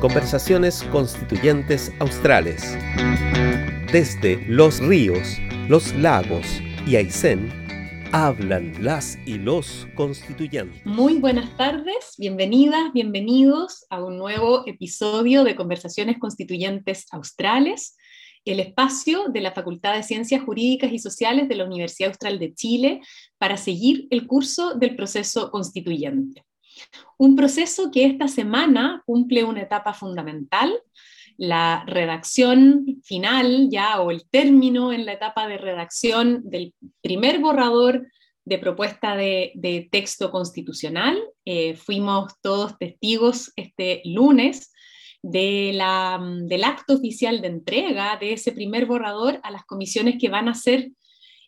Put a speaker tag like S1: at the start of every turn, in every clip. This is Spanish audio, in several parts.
S1: Conversaciones Constituyentes Australes. Desde los ríos, los lagos y Aysén, hablan las y los constituyentes.
S2: Muy buenas tardes, bienvenidas, bienvenidos a un nuevo episodio de Conversaciones Constituyentes Australes, el espacio de la Facultad de Ciencias Jurídicas y Sociales de la Universidad Austral de Chile para seguir el curso del proceso constituyente. Un proceso que esta semana cumple una etapa fundamental, la redacción final ya o el término en la etapa de redacción del primer borrador de propuesta de, texto constitucional. Eh, fuimos todos testigos este lunes del acto oficial de entrega de ese primer borrador a las comisiones que van a ser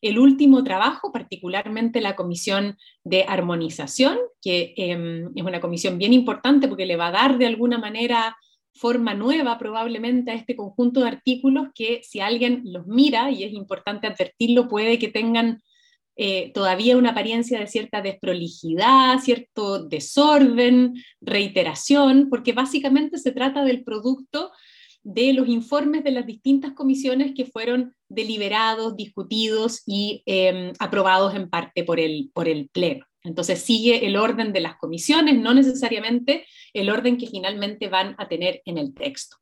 S2: el último trabajo, particularmente la comisión de armonización, que em, es una comisión bien importante porque le va a dar de alguna manera forma nueva probablemente a este conjunto de artículos que si alguien los mira, y es importante advertirlo, puede que tengan eh, todavía una apariencia de cierta desprolijidad, cierto desorden, reiteración, porque básicamente se trata del producto de los informes de las distintas comisiones que fueron deliberados, discutidos y em, aprobados en parte por el, por el Pleno. Entonces sigue el orden de las comisiones, no necesariamente el orden que finalmente van a tener en el texto.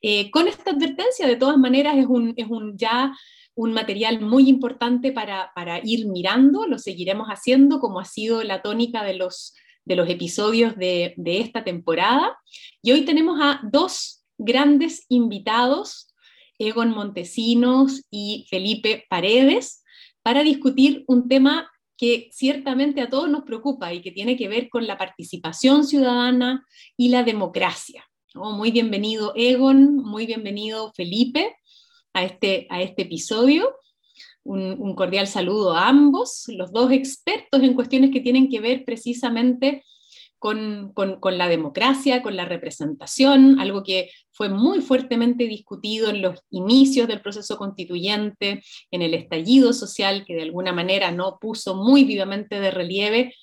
S2: Eh, con esta advertencia, de todas maneras, es un, es un ya un material muy importante para, para, ir mirando, lo seguiremos haciendo como ha sido la tónica de los, de los episodios de, de esta temporada. Y hoy tenemos a dos grandes invitados, Egon Montesinos y Felipe Paredes, para discutir un tema que ciertamente a todos nos preocupa y que tiene que ver con la participación ciudadana y la democracia. Muy bienvenido Egon, muy bienvenido Felipe a este, a este episodio. Un, cordial saludo a ambos, los dos expertos en cuestiones que tienen que ver precisamente con, la democracia, con la representación, algo que fue muy fuertemente discutido en los inicios del proceso constituyente, en el estallido social, que de alguna manera no puso muy vivamente de relieve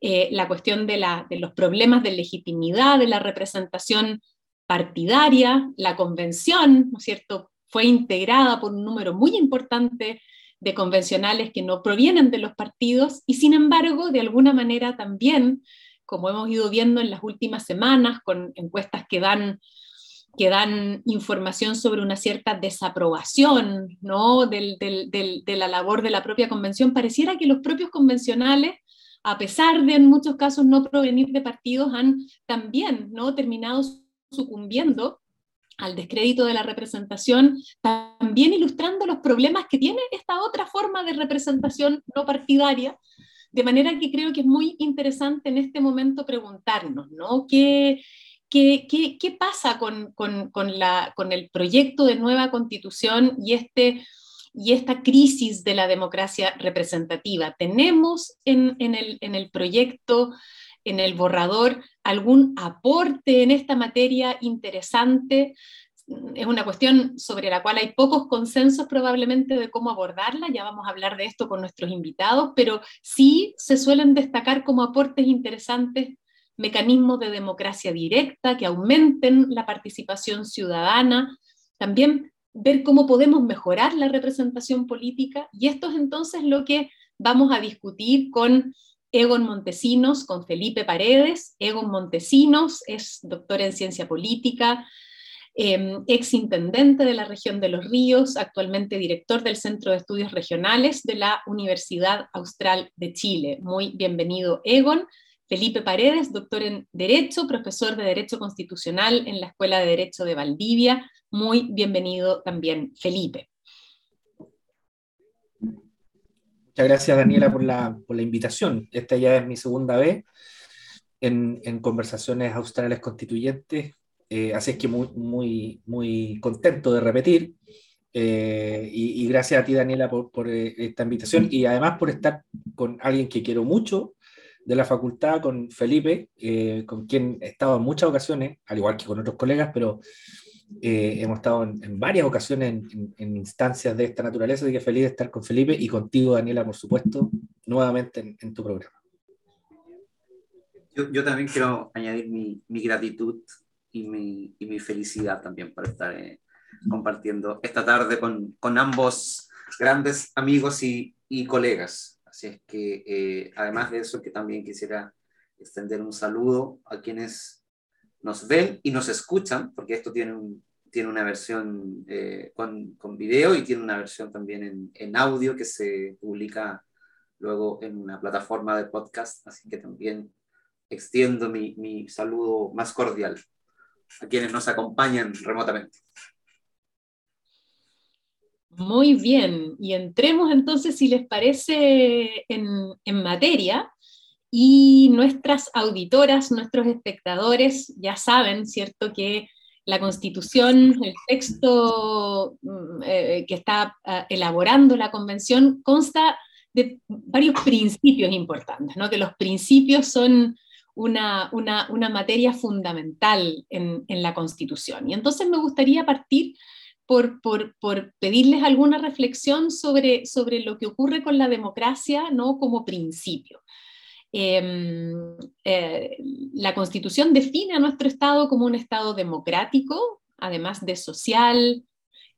S2: eh, la cuestión de, de los problemas de legitimidad de la representación partidaria, la convención, ¿no es cierto?, fue integrada por un número muy importante de convencionales que no provienen de los partidos y sin embargo, de alguna manera también como hemos ido viendo en las últimas semanas, con encuestas que dan, que dan información sobre una cierta desaprobación ¿no? de la labor de la propia convención, pareciera que los propios convencionales, a pesar de en muchos casos no provenir de partidos, han también ¿no? terminado sucumbiendo al descrédito de la representación, también ilustrando los problemas que tiene esta otra forma de representación no partidaria, de manera que creo que es muy interesante en este momento preguntarnos, ¿no? ¿Qué, qué, qué, pasa con, con, con, la, con, el proyecto de nueva constitución y, este, y esta crisis de la democracia representativa? ¿Tenemos en, en, el, en el proyecto, en el borrador, algún aporte en esta materia interesante? Es una cuestión sobre la cual hay pocos consensos probablemente de cómo abordarla, ya vamos a hablar de esto con nuestros invitados, pero sí se suelen destacar como aportes interesantes mecanismos de democracia directa que aumenten la participación ciudadana, también ver cómo podemos mejorar la representación política y esto es entonces lo que vamos a discutir con Egon Montesinos, con Felipe Paredes. Egon Montesinos es doctor en ciencia política, eh, ex intendente de la región de los ríos, actualmente director del Centro de Estudios Regionales de la Universidad Austral de Chile. Muy bienvenido, Egon. Felipe Paredes, doctor en Derecho, profesor de Derecho Constitucional en la Escuela de Derecho de Valdivia. Muy bienvenido también, Felipe.
S3: Muchas gracias, Daniela, por la, por la invitación. Esta ya es mi segunda vez en, en Conversaciones Australes Constituyentes eh, así es que muy, muy, muy contento de repetir. Eh, y, gracias a ti, Daniela, por, por, eh, esta invitación y además por estar con alguien que quiero mucho de la facultad, con Felipe, con quien he estado en muchas ocasiones, al igual que con otros colegas, pero hemos estado en, varias ocasiones en, instancias de esta naturaleza, así que feliz de estar con Felipe y contigo, Daniela, por supuesto, nuevamente en tu programa.
S4: Yo, también quiero añadir mi, mi gratitud y mi, y mi, felicidad también por estar eh, compartiendo esta tarde con, con, ambos grandes amigos y, y colegas. Así es que, eh, además de eso, que también quisiera extender un saludo a quienes nos ven y nos escuchan, porque esto tiene, un, tiene una versión eh, con, con, video y tiene una versión también en, en audio que se publica luego en una plataforma de podcast, así que también extiendo mi, mi saludo más cordial a quienes nos acompañan remotamente.
S2: Muy bien, y entremos entonces, si les parece, en, materia. Y nuestras auditoras, nuestros espectadores ya saben, ¿cierto?, que la constitución, el texto mm, eh, que está uh, elaborando la convención, consta de varios principios importantes, ¿no? que los principios son una, una, una materia fundamental en, en, la Constitución. Y entonces me gustaría partir por, por, por, pedirles alguna reflexión sobre, sobre lo que ocurre con la democracia ¿no? como principio. Eh, eh, la Constitución define a nuestro Estado como un Estado democrático, además de social,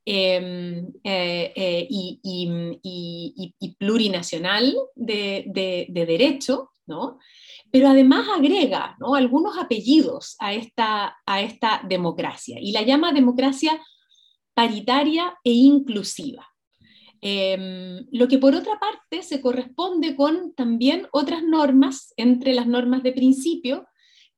S2: Em, eh, eh, y, y, y, plurinacional de, de, de, derecho, ¿no? Pero además agrega ¿no? algunos apellidos a esta, democracia y la llama democracia paritaria e inclusiva. Eh, lo que por otra parte se corresponde con también otras normas, entre las normas de principio,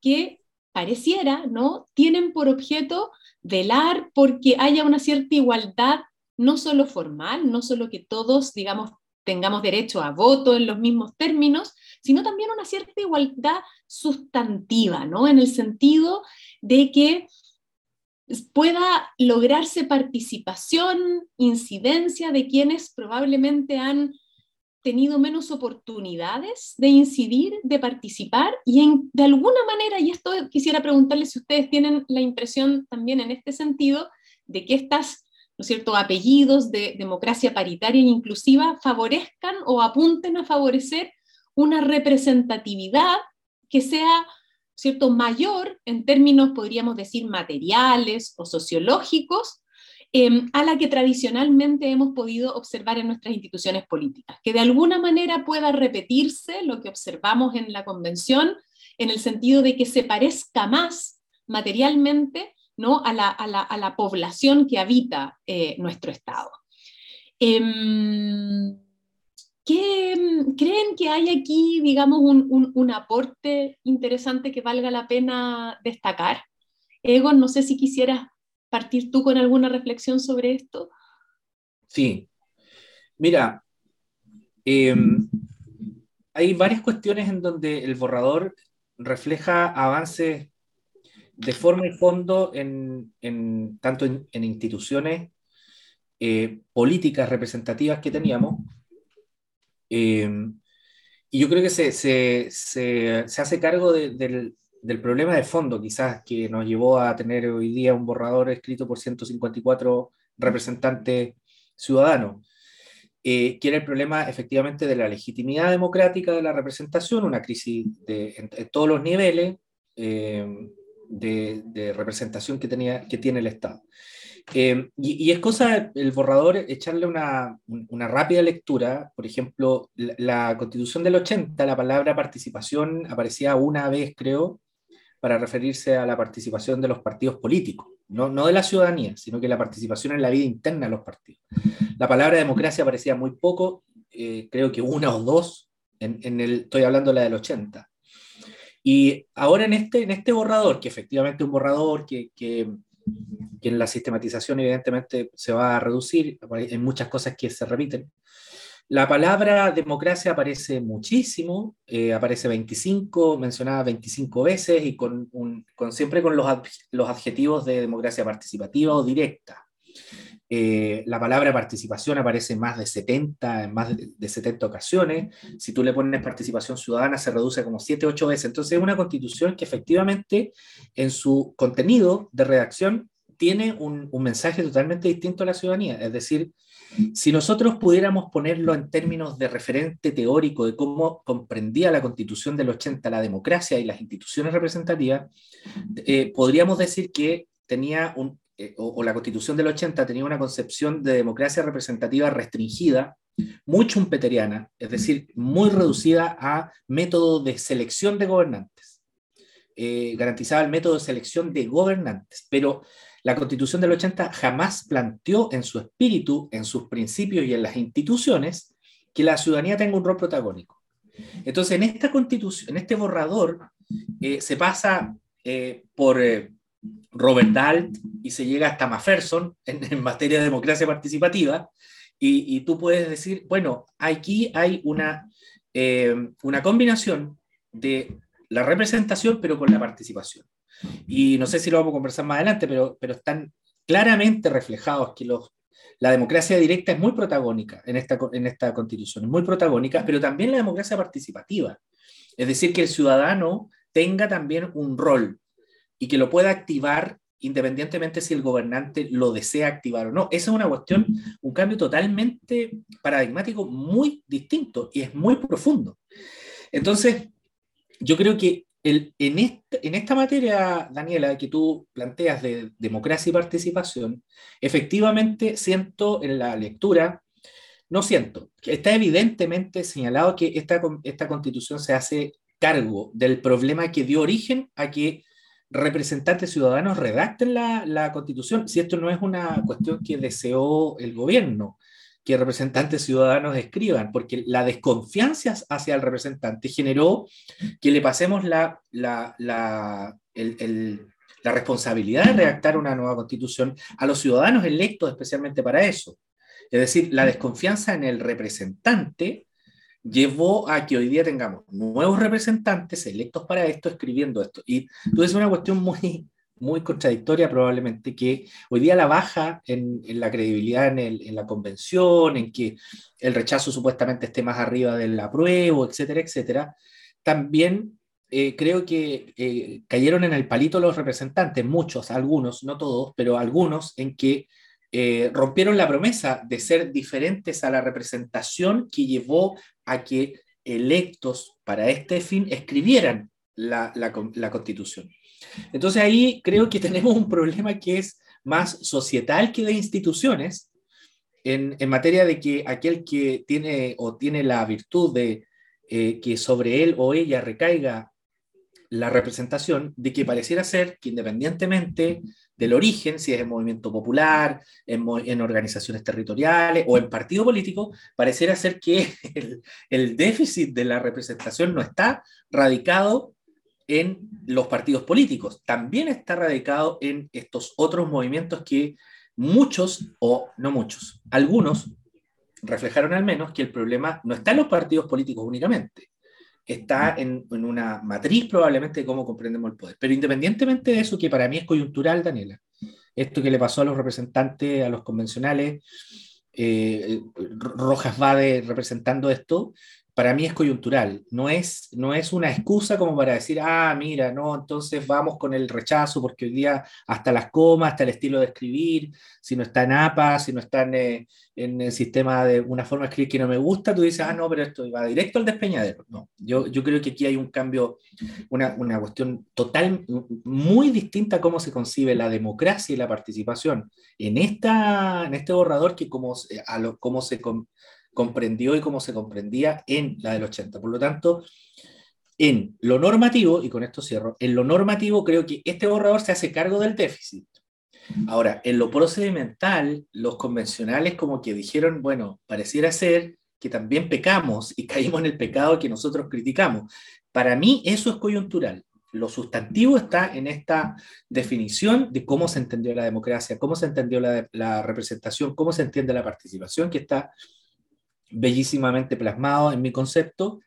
S2: que pareciera, ¿no? Tienen por objeto velar porque haya una cierta igualdad, no solo formal, no solo que todos, digamos, tengamos derecho a voto en los mismos términos, sino también una cierta igualdad sustantiva, ¿no? En el sentido de que pueda lograrse participación, incidencia de quienes probablemente han tenido menos oportunidades de incidir, de participar y en, de alguna manera, y esto quisiera preguntarles si ustedes tienen la impresión también en este sentido, de que estas ¿no es cierto? apellidos de democracia paritaria e inclusiva favorezcan o apunten a favorecer una representatividad que sea ¿cierto? mayor en términos, podríamos decir, materiales o sociológicos Em, a la que tradicionalmente hemos podido observar en nuestras instituciones políticas, que de alguna manera pueda repetirse lo que observamos en la convención, en el sentido de que se parezca más materialmente ¿no? a, la, a, la, a la población que habita eh, nuestro Estado. Eh, ¿qué, ¿Creen que hay aquí, digamos, un, un, un, aporte interesante que valga la pena destacar? Egon, no sé si quisieras partir tú con alguna reflexión sobre esto?
S3: Sí. Mira, eh, hay varias cuestiones en donde el borrador refleja avances de forma y fondo en, en tanto en, en instituciones eh, políticas representativas que teníamos. Eh, y yo creo que se, se, se, se hace cargo de, del, del problema de fondo, quizás, que nos llevó a tener hoy día un borrador escrito por 154 representantes ciudadanos, eh, que era el problema efectivamente de la legitimidad democrática de la representación, una crisis de, en, todos los niveles eh, de, de, representación que, tenía, que tiene el Estado. Eh, y, es cosa el borrador echarle una, una rápida lectura. Por ejemplo, la, Constitución del 80, la palabra participación aparecía una vez, creo, para referirse a la participación de los partidos políticos, no, no de la ciudadanía, sino que la participación en la vida interna de los partidos. La palabra democracia aparecía muy poco, eh, creo que una o dos, en, el, estoy hablando de la del 80. Y ahora en este, en este borrador, que efectivamente es un borrador que, que en la sistematización evidentemente se va a reducir, hay muchas cosas que se repiten, la palabra democracia aparece muchísimo, eh, aparece 25, mencionada 25 veces y con, un, con siempre con los, los, adjetivos de democracia participativa o directa. Eh, la palabra participación aparece en más de 70, en más de, de 70 ocasiones. Si tú le pones participación ciudadana, se reduce como 7, 8 veces. Entonces es una constitución que efectivamente en su contenido de redacción tiene un, un mensaje totalmente distinto a la ciudadanía. Es decir, Si nosotros pudiéramos ponerlo en términos de referente teórico de cómo comprendía la constitución del 80 la democracia y las instituciones representativas, eh, podríamos decir que tenía un, eh, o, la constitución del 80 tenía una concepción de democracia representativa restringida, muy chumpeteriana, es decir, muy reducida a método de selección de gobernantes. Eh, garantizaba el método de selección de gobernantes, pero la constitución del 80 jamás planteó en su espíritu, en sus principios y en las instituciones que la ciudadanía tenga un rol protagónico. Entonces, en esta constitución, en este borrador, eh, se pasa eh, por Robert Dahl y se llega hasta Mafferson en, materia de democracia participativa, y, tú puedes decir, bueno, aquí hay una, una combinación de la representación, pero con la participación. Y no sé si lo vamos a conversar más adelante, pero, pero están claramente reflejados que los, la democracia directa es muy protagónica en esta, en esta constitución, es muy protagónica, pero también la democracia participativa. Es decir, que el ciudadano tenga también un rol y que lo pueda activar independientemente si el gobernante lo desea activar o no. Esa es una cuestión, un cambio totalmente paradigmático, muy distinto y es muy profundo. Entonces, yo creo que el, en, en esta materia, Daniela, que tú planteas de democracia y participación, efectivamente siento en la lectura, no siento, está evidentemente señalado que esta, esta constitución se hace cargo del problema que dio origen a que representantes ciudadanos redacten la, la, constitución, si esto no es una cuestión que deseó el gobierno, que representantes ciudadanos escriban, porque la desconfianza hacia el representante generó que le pasemos la, la, la, la responsabilidad de redactar una nueva constitución a los ciudadanos electos especialmente para eso. Es decir, la desconfianza en el representante llevó a que hoy día tengamos nuevos representantes electos para esto, escribiendo esto. Y entonces es una cuestión muy, muy contradictoria probablemente, que hoy día la baja en, la credibilidad en, la convención, en que el rechazo supuestamente esté más arriba del apruebo, etcétera, etcétera, también eh, creo que eh, cayeron en el palito los representantes, muchos, algunos, no todos, pero algunos, en que eh, rompieron la promesa de ser diferentes a la representación que llevó a que electos para este fin escribieran la, la constitución. Entonces ahí creo que tenemos un problema que es más societal que de instituciones, en, materia de que aquel que tiene o tiene la virtud de eh, que sobre él o ella recaiga la representación, de que pareciera ser que independientemente del origen, si es en movimiento popular, en, organizaciones territoriales o en partido político, pareciera ser que el déficit de la representación no está radicado en los partidos políticos, también está radicado en estos otros movimientos que muchos, o no muchos, algunos reflejaron al menos que el problema no está en los partidos políticos únicamente, está en, una matriz probablemente de cómo comprendemos el poder. Pero independientemente de eso, que para mí es coyuntural, Daniela, esto que le pasó a los representantes, a los convencionales, eh, Rojas va representando esto, para mí es coyuntural, no es, no es una excusa como para decir, ah, mira, no, entonces vamos con el rechazo, porque hoy día hasta las comas, hasta el estilo de escribir, si no está en APA, si no está en, eh, el sistema de una forma de escribir que no me gusta, tú dices, ah, no, pero esto va directo al despeñadero. No, yo, yo creo que aquí hay un cambio, una, una cuestión total, muy distinta a cómo se concibe la democracia y la participación en, esta, en este borrador que como, a lo, cómo se comprendió y cómo se comprendía en la del 80. Por lo tanto, en lo normativo, y con esto cierro, en lo normativo creo que este borrador se hace cargo del déficit. Ahora, en lo procedimental, los convencionales como que dijeron, bueno, pareciera ser que también pecamos y caímos en el pecado que nosotros criticamos. Para mí eso es coyuntural. Lo sustantivo está en esta definición de cómo se entendió la democracia, cómo se entendió la, la representación, cómo se entiende la participación, que está bellísimamente plasmado en mi concepto.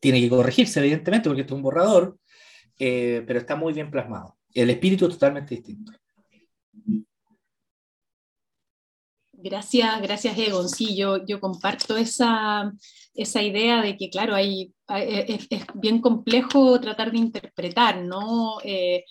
S3: Tiene que corregirse, evidentemente, porque esto es un borrador, eh, pero está muy bien plasmado. El espíritu es totalmente distinto.
S2: Gracias, gracias Egon. Sí, yo, yo comparto esa, esa idea de que, claro, hay, es, bien complejo tratar de interpretar, ¿no? Eh,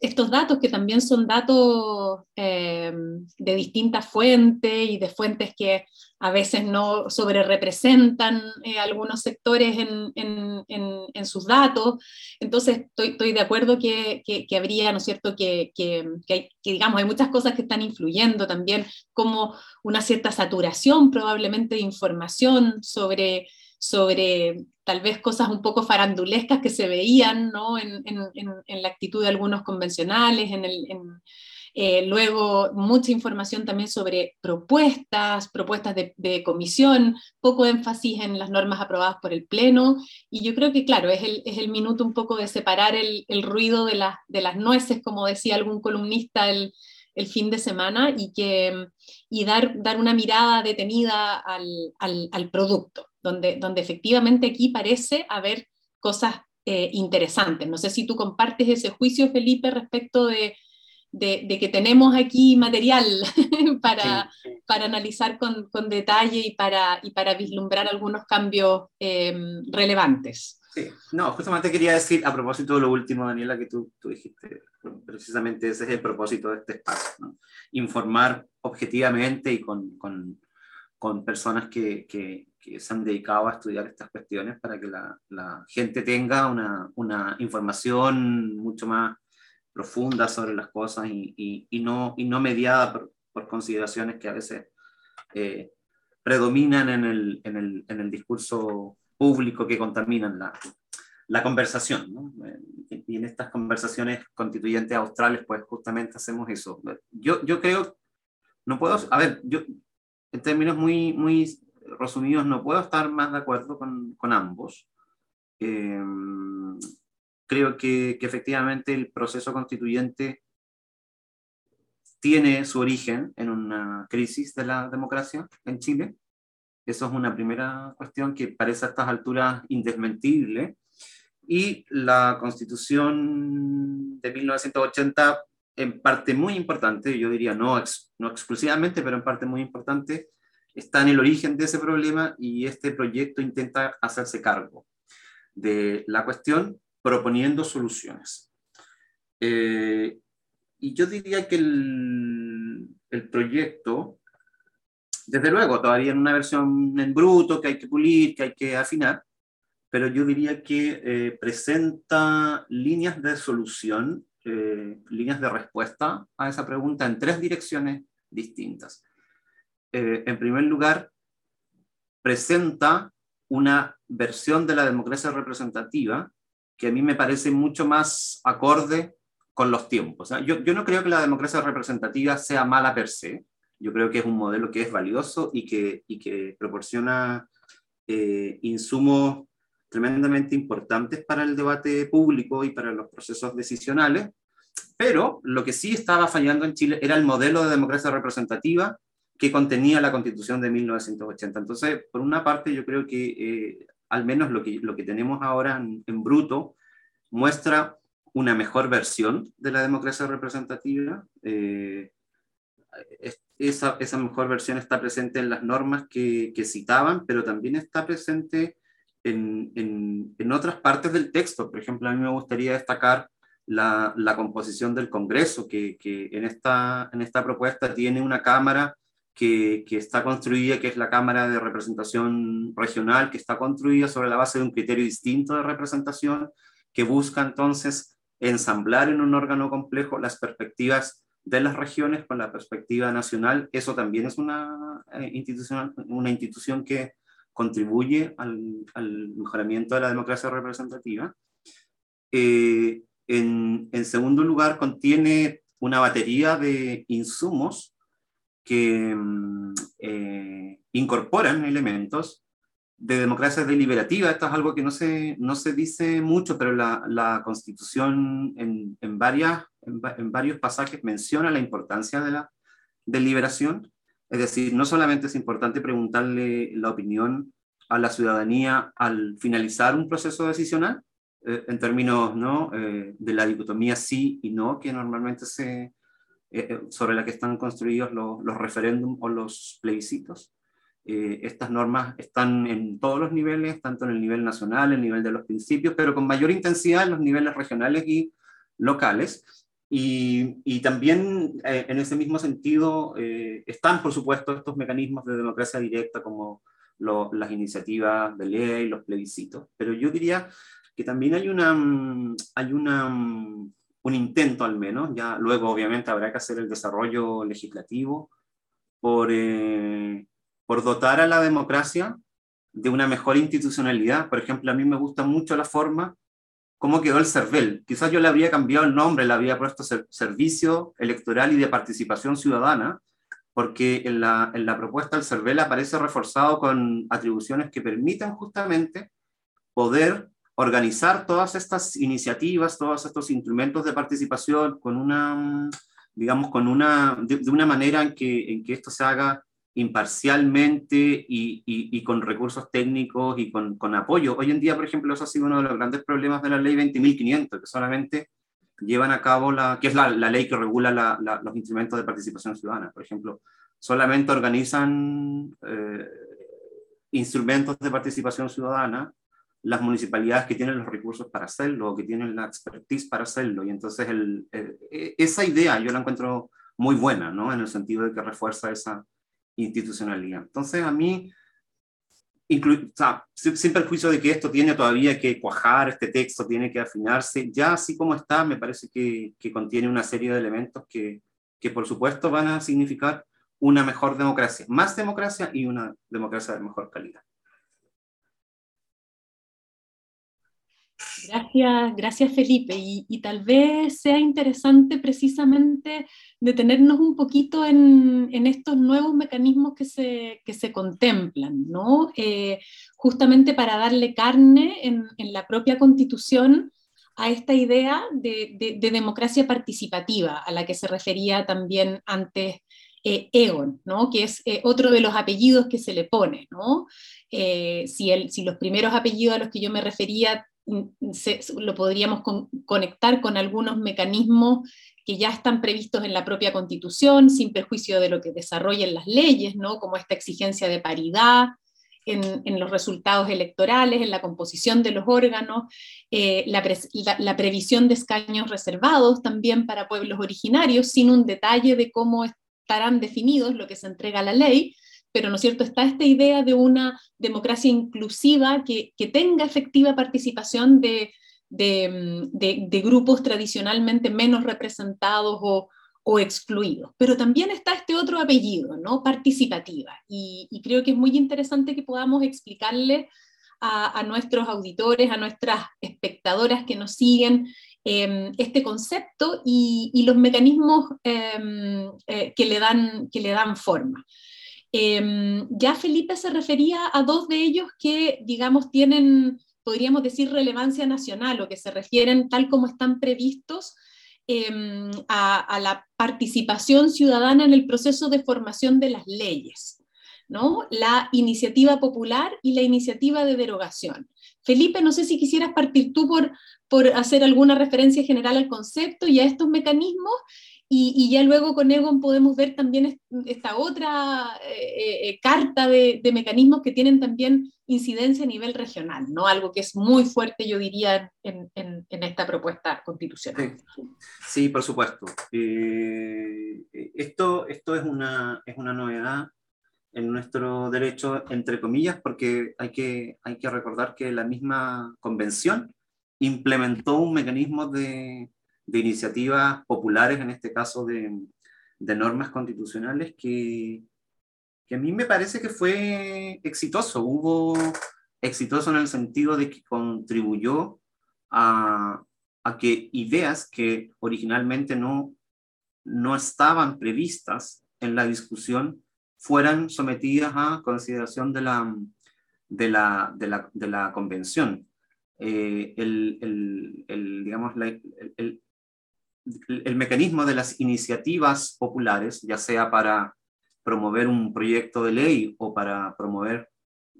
S2: estos datos que también son datos eh, de distintas fuentes y de fuentes que a veces no sobre representan eh, algunos sectores en, en, sus datos. Entonces, estoy, estoy de acuerdo que, que, habría, ¿no es cierto?, que, que, que, digamos, hay muchas cosas que están influyendo también, como una cierta saturación probablemente de información sobre sobre tal vez cosas un poco farandulescas que se veían ¿no? en, la actitud de algunos convencionales, en el, eh, luego mucha información también sobre propuestas, propuestas de, comisión, poco énfasis en las normas aprobadas por el Pleno, y yo creo que claro, es el, es el minuto un poco de separar el, ruido de, de las nueces, como decía algún columnista el, el fin de semana, y, que, y dar, dar una mirada detenida al, al producto donde, efectivamente aquí parece haber cosas eh, interesantes. No sé si tú compartes ese juicio, Felipe, respecto de, que tenemos aquí material para, para analizar con, detalle y para, y para vislumbrar algunos cambios eh, relevantes.
S4: Sí, no, justamente quería decir, a propósito de lo último, Daniela, que tú, tú dijiste, precisamente ese es el propósito de este espacio, informar objetivamente y con, con, con personas que, que, que se han dedicado a estudiar estas cuestiones para que la, la gente tenga una, una, información mucho más profunda sobre las cosas y, y, no, y no mediada por, por, consideraciones que a veces eh, predominan en el, en, el, en el, discurso público que contaminan la, la conversación. ¿no? Y en estas conversaciones constituyentes australes, pues justamente hacemos eso. Yo, yo creo, no puedo, a ver, yo en términos muy, muy resumidos, no puedo estar más de acuerdo con, ambos. Eh, creo que, que, efectivamente el proceso constituyente tiene su origen en una crisis de la democracia en Chile. Eso es una primera cuestión que parece a estas alturas indesmentible. Y la constitución de 1980, en parte muy importante, yo diría no, no exclusivamente, pero en parte muy importante, está en el origen de ese problema y este proyecto intenta hacerse cargo de la cuestión proponiendo soluciones. Eh, y yo diría que el, proyecto, desde luego, todavía en una versión en bruto que hay que pulir, que hay que afinar, pero yo diría que eh, presenta líneas de solución, eh, líneas de respuesta a esa pregunta en tres direcciones distintas. Eh, en primer lugar, presenta una versión de la democracia representativa que a mí me parece mucho más acorde con los tiempos. Yo, yo, no creo que la democracia representativa sea mala per se. Yo creo que es un modelo que es valioso y que, y que proporciona eh, insumos tremendamente importantes para el debate público y para los procesos decisionales. Pero lo que sí estaba fallando en Chile era el modelo de democracia representativa que contenía la constitución de 1980. Entonces, por una parte, yo creo que eh, al menos lo que, lo que tenemos ahora en, bruto muestra una mejor versión de la democracia representativa. Eh, esa, esa, mejor versión está presente en las normas que, que citaban, pero también está presente en, en, en, otras partes del texto. Por ejemplo, a mí me gustaría destacar la, la composición del Congreso, que, que, en, esta, en esta propuesta tiene una Cámara que, está construida, que es la Cámara de Representación Regional, que está construida sobre la base de un criterio distinto de representación, que busca entonces ensamblar en un órgano complejo las perspectivas de las regiones con la perspectiva nacional. Eso también es una, eh, institución, una institución que contribuye al, mejoramiento de la democracia representativa. Eh, en, en segundo lugar, contiene una batería de insumos que mm, eh, incorporan elementos de democracia deliberativa. Esto es algo que no se, no se dice mucho, pero la, la Constitución en, en, varias, en, varios pasajes menciona la importancia de la deliberación. Es decir, no solamente es importante preguntarle la opinión a la ciudadanía al finalizar un proceso decisional, eh, en términos ¿no? Eh, de la dicotomía sí y no, que normalmente se, eh, eh, sobre la que están construidos los, los referéndums o los plebiscitos. Eh, estas normas están en todos los niveles, tanto en el nivel nacional, en el nivel de los principios, pero con mayor intensidad en los niveles regionales y locales. Y, también en ese mismo sentido están, por supuesto, estos mecanismos de democracia directa como las iniciativas de ley, los plebiscitos. Pero yo diría que también hay, una, hay una, un intento al menos, ya luego obviamente habrá que hacer el desarrollo legislativo por, eh, por dotar a la democracia de una mejor institucionalidad. Por ejemplo, a mí me gusta mucho la forma cómo quedó el CERVEL. Quizás yo le habría cambiado el nombre, le habría puesto Servicio Electoral y de Participación Ciudadana, porque en la, en la propuesta del CERVEL aparece reforzado con atribuciones que permitan justamente poder organizar todas estas iniciativas, todos estos instrumentos de participación con una, digamos, con una, de, una manera en que, en que esto se haga imparcialmente y, con recursos técnicos y con, apoyo. Hoy en día, por ejemplo, eso ha sido uno de los grandes problemas de la ley 20.500, que solamente llevan a cabo la, que es la, ley que regula los instrumentos de participación ciudadana. Por ejemplo, solamente organizan eh, instrumentos de participación ciudadana las municipalidades que tienen los recursos para hacerlo, que tienen la expertise para hacerlo. Y entonces e, esa idea yo la encuentro muy buena, ¿no? En el sentido de que refuerza esa, institucionalidad. Entonces, a mí, o sea, sin perjuicio de que esto tiene todavía que cuajar, este texto tiene que afinarse, ya así como está, me parece que, que contiene una serie de elementos que, que, por supuesto, van a significar una mejor democracia, más democracia y una democracia de mejor calidad.
S2: Gracias, gracias Felipe. Y, tal vez sea interesante precisamente detenernos un poquito en, estos nuevos mecanismos que se, se contemplan, ¿no? Eh, justamente para darle carne en, la propia constitución a esta idea de, democracia participativa, a la que se refería también antes eh, Egon, ¿no? que es eh, otro de los apellidos que se le pone. ¿no? si, el, si, los primeros apellidos a los que yo me refería lo podríamos conectar con algunos mecanismos que ya están previstos en la propia Constitución, sin perjuicio de lo que desarrollen las leyes, ¿no? como esta exigencia de paridad en, los resultados electorales, en la composición de los órganos, eh, la, previsión de escaños reservados también para pueblos originarios, sin un detalle de cómo estarán definidos lo que se entrega a la ley, pero ¿no es cierto? Está esta idea de una democracia inclusiva que, tenga efectiva participación de, grupos tradicionalmente menos representados o, excluidos. Pero también está este otro apellido, ¿no? Participativa. Y, creo que es muy interesante que podamos explicarle a, nuestros auditores, a nuestras espectadoras que nos siguen, em, este concepto y, los mecanismos em, eh, que, le dan, que le dan forma. Em, ya Felipe se refería a dos de ellos que, digamos, tienen, podríamos decir, relevancia nacional o que se refieren tal como están previstos em, a, la participación ciudadana en el proceso de formación de las leyes, ¿no? La iniciativa popular y la iniciativa de derogación. Felipe, no sé si quisieras partir tú por, por hacer alguna referencia general al concepto y a estos mecanismos y, ya luego con Egon podemos ver también esta otra eh, eh, carta de, mecanismos que tienen también incidencia a nivel regional, ¿no? Algo que es muy fuerte, yo diría, en, esta propuesta constitucional.
S4: Sí, por supuesto. Eh, esto esto es, una, es una novedad en nuestro derecho, entre comillas, porque hay que, hay que recordar que la misma convención implementó un mecanismo de de iniciativas populares, en este caso de, normas constitucionales, que, a mí me parece que fue exitoso. Hubo exitoso en el sentido de que contribuyó a, a que ideas que originalmente no, no estaban previstas en la discusión fueran sometidas a consideración de la, de la, de la, de la convención. Eh, el, el, el, digamos, el, el mecanismo de las iniciativas populares, ya sea para promover un proyecto de ley o para promover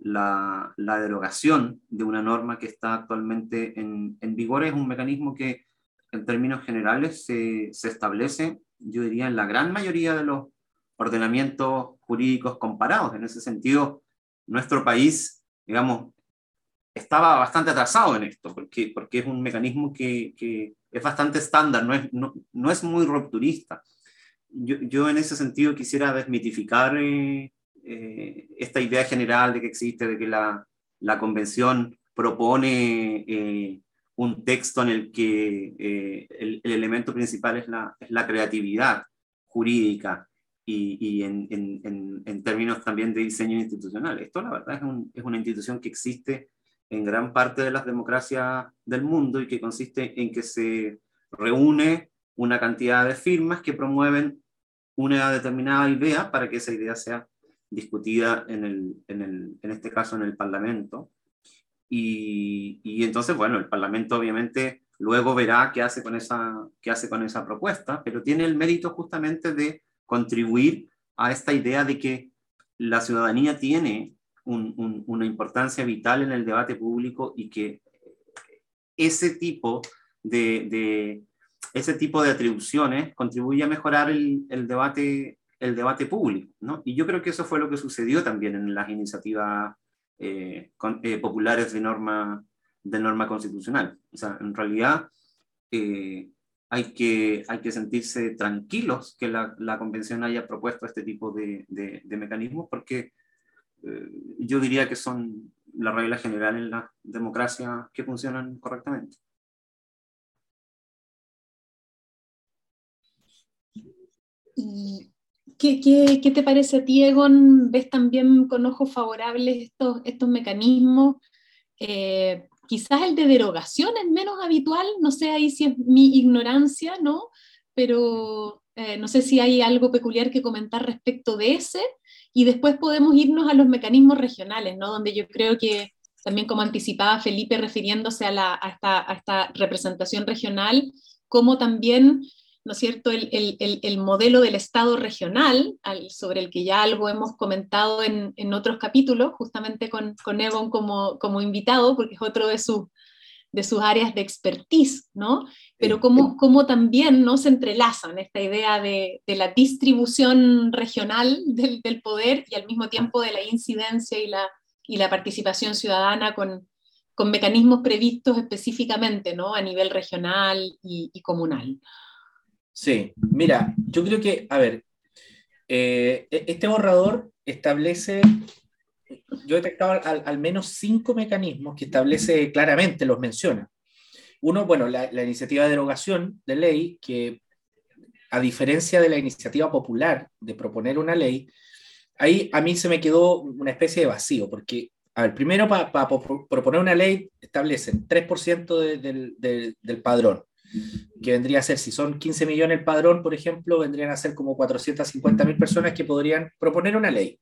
S4: la, derogación de una norma que está actualmente en, vigor, es un mecanismo que en términos generales se, establece, yo diría, en la gran mayoría de los ordenamientos jurídicos comparados. En ese sentido, nuestro país, digamos, estaba bastante atrasado en esto, porque, porque es un mecanismo que, es bastante estándar, no es, no, es muy rupturista. Yo, yo, en ese sentido quisiera desmitificar eh, eh, esta idea general de que existe, de que la, la convención propone eh, un texto en el que el, el, elemento principal es la, es la creatividad jurídica y, y en, en, en, términos también de diseño institucional. Esto la verdad es, un, es una institución que existe en gran parte de las democracias del mundo y que consiste en que se reúne una cantidad de firmas que promueven una determinada idea para que esa idea sea discutida en, el, en, el, en este caso en el Parlamento. Y, y, entonces, bueno, el Parlamento obviamente luego verá qué hace, con esa, qué hace con esa propuesta, pero tiene el mérito justamente de contribuir a esta idea de que la ciudadanía tiene una importancia vital en el debate público y que ese tipo de, ese tipo de atribuciones contribuye a mejorar el, debate, el debate público. ¿no? Y yo creo que eso fue lo que sucedió también en las iniciativas eh, eh, populares de norma, de norma constitucional. O sea, en realidad eh, hay, que, hay que sentirse tranquilos que la, la convención haya propuesto este tipo de, de, de mecanismos porque eh, yo diría que son la regla general en la democracia que funcionan correctamente.
S2: ¿Y qué, qué, qué te parece a ti, Egon? ¿Ves también con ojos favorables estos, estos mecanismos? Eh, quizás el de derogación es menos habitual, no sé ahí si es mi ignorancia, ¿no? Pero eh, no sé si hay algo peculiar que comentar respecto de ese y después podemos irnos a los mecanismos regionales, ¿no? donde yo creo que también como anticipaba Felipe refiriéndose a, esta, representación regional, como también, ¿no es cierto?, el, el, el modelo del Estado regional, al, sobre el que ya algo hemos comentado en, en otros capítulos, justamente con, con Egon como, como invitado, porque es otro de sus de sus áreas de expertise, ¿no? Pero cómo, cómo también ¿no? se entrelazan esta idea de, de la distribución regional del, del, poder y al mismo tiempo de la incidencia y la, y la participación ciudadana con, con mecanismos previstos específicamente, ¿no? A nivel regional y, y comunal.
S3: Sí, mira, yo creo que, a ver, eh, e-, este borrador establece yo he detectado al, al, menos cinco mecanismos que establece claramente, los menciona. Uno, bueno, la, la, iniciativa de derogación de ley, que a diferencia de la iniciativa popular de proponer una ley, ahí a mí se me quedó una especie de vacío, porque, a ver, primero para pa, pa, proponer una ley establecen 3% de, de, de, del padrón, que vendría a ser, si son 15 millones el padrón, por ejemplo, vendrían a ser como 450 mil personas que podrían proponer una ley.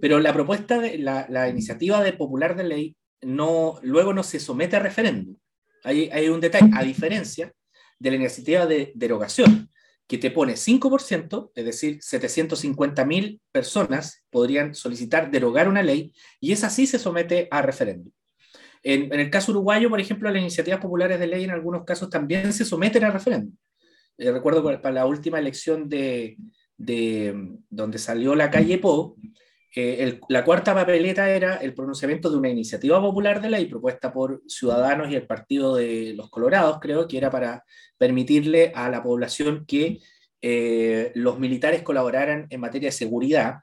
S3: Pero la propuesta, de, la, iniciativa de popular de ley, no, luego no se somete a referéndum. Hay, hay un detalle, a diferencia de la iniciativa de derogación, que te pone 5%, es decir, 750.000 personas podrían solicitar derogar una ley, y esa sí se somete a referéndum. En, el caso uruguayo, por ejemplo, las iniciativas populares de ley en algunos casos también se someten a referéndum. Eh, recuerdo para la última elección de, de, donde salió la calle Po, eh, la cuarta papeleta era el pronunciamiento de una iniciativa popular de ley propuesta por Ciudadanos y el Partido de los Colorados, creo que era para permitirle a la población que eh, los militares colaboraran en materia de seguridad.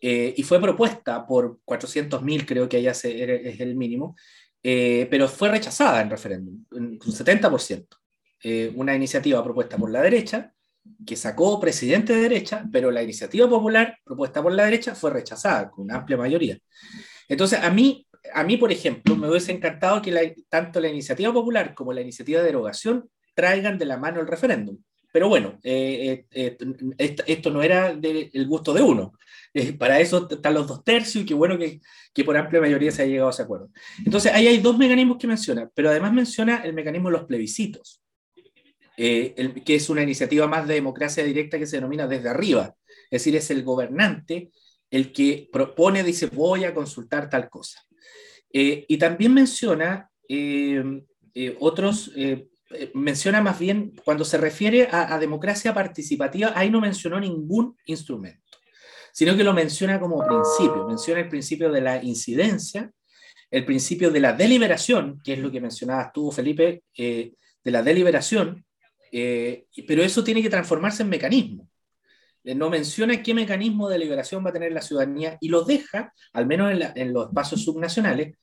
S3: Eh, y fue propuesta por 400.000, creo que allá es el mínimo, eh, pero fue rechazada en referéndum, un 70%. Eh, una iniciativa propuesta por la derecha que sacó presidente de derecha, pero la iniciativa popular propuesta por la derecha fue rechazada con una amplia mayoría. Entonces, a mí, a mí por ejemplo, me hubiese encantado que tanto la iniciativa popular como la iniciativa de derogación traigan de la mano el referéndum. Pero bueno, eh, eh, esto, esto, no era del de, gusto de uno. Eh, para eso están los dos tercios y qué bueno que, que, por amplia mayoría se haya llegado a ese acuerdo. Entonces, ahí hay dos mecanismos que menciona, pero además menciona el mecanismo de los plebiscitos eh, el, que es una iniciativa más de democracia directa que se denomina desde arriba. Es decir, es el gobernante el que propone, dice, voy a consultar tal cosa. Eh, y también menciona eh, eh otros, eh, menciona más bien, cuando se refiere a, a, democracia participativa, ahí no mencionó ningún instrumento, sino que lo menciona como principio, menciona el principio de la incidencia, el principio de la deliberación, que es lo que mencionabas tú, Felipe, de la deliberación, eh, pero eso tiene que transformarse en mecanismo. Eh, no menciona qué mecanismo de deliberación va a tener la ciudadanía y lo deja, al menos en, los espacios subnacionales,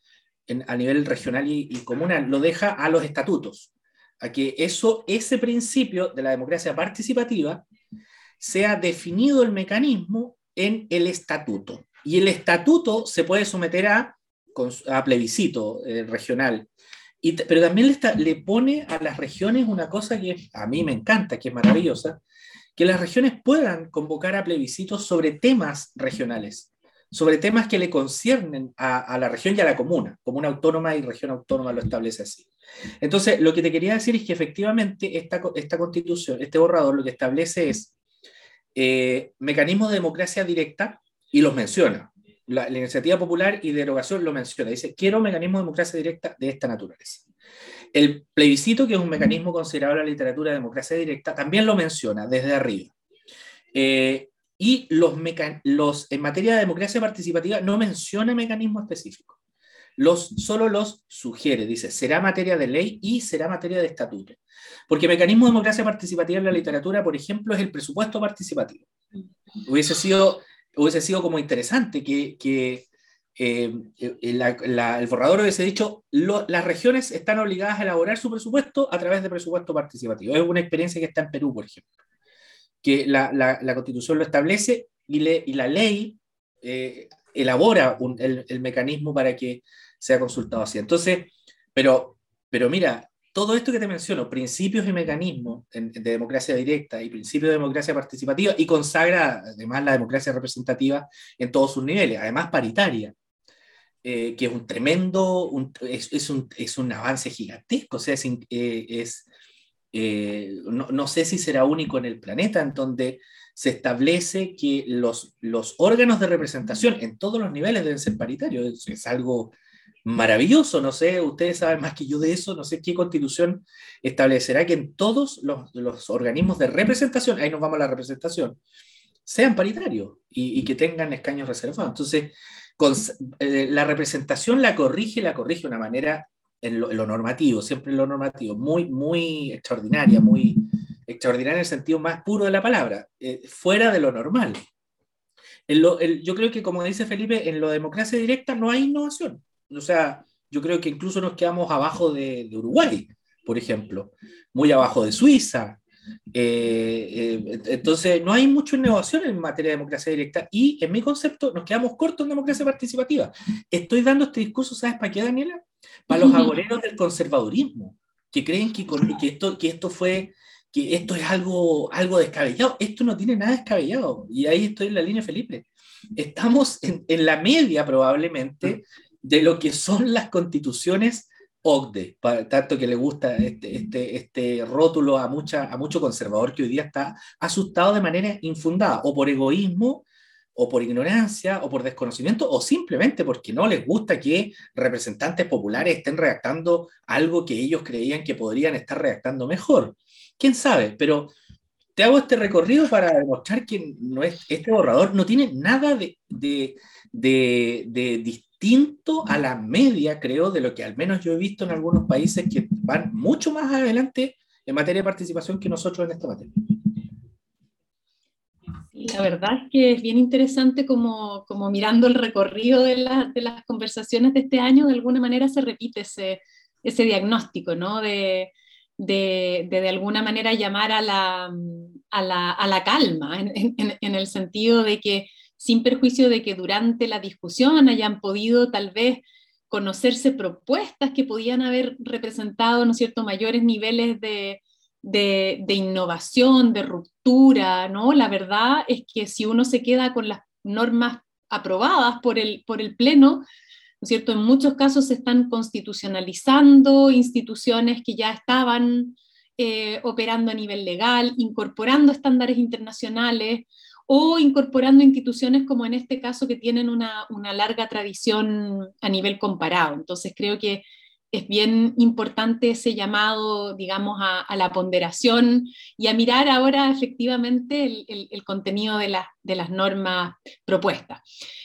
S3: a nivel regional y, y, comunal, lo deja a los estatutos, a que eso, ese principio de la democracia participativa sea definido el mecanismo en el estatuto. Y el estatuto se puede someter a, a plebiscito eh, regional. Pero también le, pone a las regiones una cosa que a mí me encanta, que es maravillosa, que las regiones puedan convocar a plebiscitos sobre temas regionales, sobre temas que le conciernen a, a la región y a la comuna. Comuna autónoma y región autónoma lo establece así. Entonces, lo que te quería decir es que efectivamente esta, esta constitución, este borrador, lo que establece es eh, mecanismos de democracia directa y los menciona. La, iniciativa popular y derogación lo menciona. Dice, quiero mecanismos de democracia directa de esta naturaleza. El plebiscito, que es un mecanismo considerado en la literatura de democracia directa, también lo menciona desde arriba. Eh, y los, los, en materia de democracia participativa no menciona mecanismo específico. Los, solo los sugiere, dice, será materia de ley y será materia de estatuto. Porque mecanismo de democracia participativa en la literatura, por ejemplo, es el presupuesto participativo. Hubiese sido, hubiese sido como interesante que, que eh, el borrador hubiese dicho, las regiones están obligadas a elaborar su presupuesto a través de presupuesto participativo. Es una experiencia que está en Perú, por ejemplo, que la, la, constitución lo establece y, le, y la ley eh, elabora el, el, mecanismo para que sea consultado así. Entonces, pero, pero mira, todo esto que te menciono, principios y mecanismos de democracia directa y principios de democracia participativa, y consagra además la democracia representativa en todos sus niveles, además paritaria, eh, que es un tremendo, es, un, avance gigantesco, o sea, es, eh, eh, no, no, sé si será único en el planeta, en donde se establece que los, los órganos de representación en todos los niveles deben ser paritarios, es algo maravilloso, no sé, ustedes saben más que yo de eso, no sé qué constitución establecerá que en todos los, organismos de representación, ahí nos vamos a la representación, sean paritarios y, que tengan escaños reservados. Entonces, eh, la representación la corrige, la corrige de una manera en lo, normativo, siempre en lo normativo, muy, muy extraordinaria, muy extraordinaria en el sentido más puro de la palabra, eh, fuera de lo normal. yo creo que, como dice Felipe, en la democracia directa no hay innovación o sea, yo creo que incluso nos quedamos abajo de, Uruguay, por ejemplo, muy abajo de Suiza. Eh, eh, entonces, no hay mucha innovación en materia de democracia directa y en mi concepto nos quedamos cortos en democracia participativa. Estoy dando este discurso, ¿sabes para qué, Daniela? Para los agoreros del conservadurismo, que creen que, que, esto, que esto fue que esto es algo, algo descabellado. Esto no tiene nada descabellado. Y ahí estoy en la línea, Felipe. Estamos en, en la media probablemente de lo que son las constituciones OCDE, tanto que le gusta este, este, este rótulo a, mucha, a mucho conservador que hoy día está asustado de manera infundada, o por egoísmo, o por ignorancia, o por desconocimiento, o simplemente porque no les gusta que representantes populares estén redactando algo que ellos creían que podrían estar redactando mejor. ¿Quién sabe? Pero te hago este recorrido para demostrar que no es, este borrador no tiene nada de, de, de, de distinto a la media, creo, de lo que al menos yo he visto en algunos países que van mucho más adelante en materia de participación que nosotros en esta materia.
S2: la verdad es que es bien interesante como, como mirando el recorrido de, de, las conversaciones de este año, de alguna manera se repite ese, ese diagnóstico, ¿no? De, de, de, de alguna manera llamar a la, a la, a la calma, en, en, el sentido de que sin perjuicio de que durante la discusión hayan podido tal vez conocerse propuestas que podían haber representado, ¿no cierto?, mayores niveles de, de, innovación, de ruptura, ¿no? La verdad es que si uno se queda con las normas aprobadas por el, por el Pleno, ¿no cierto?, en muchos casos se están constitucionalizando instituciones que ya estaban eh, operando a nivel legal, incorporando estándares internacionales, o incorporando instituciones como en este caso que tienen una, una larga tradición a nivel comparado. Entonces creo que es bien importante ese llamado, digamos, a, la ponderación y a mirar ahora efectivamente el, el, contenido de, la, de, las normas propuestas.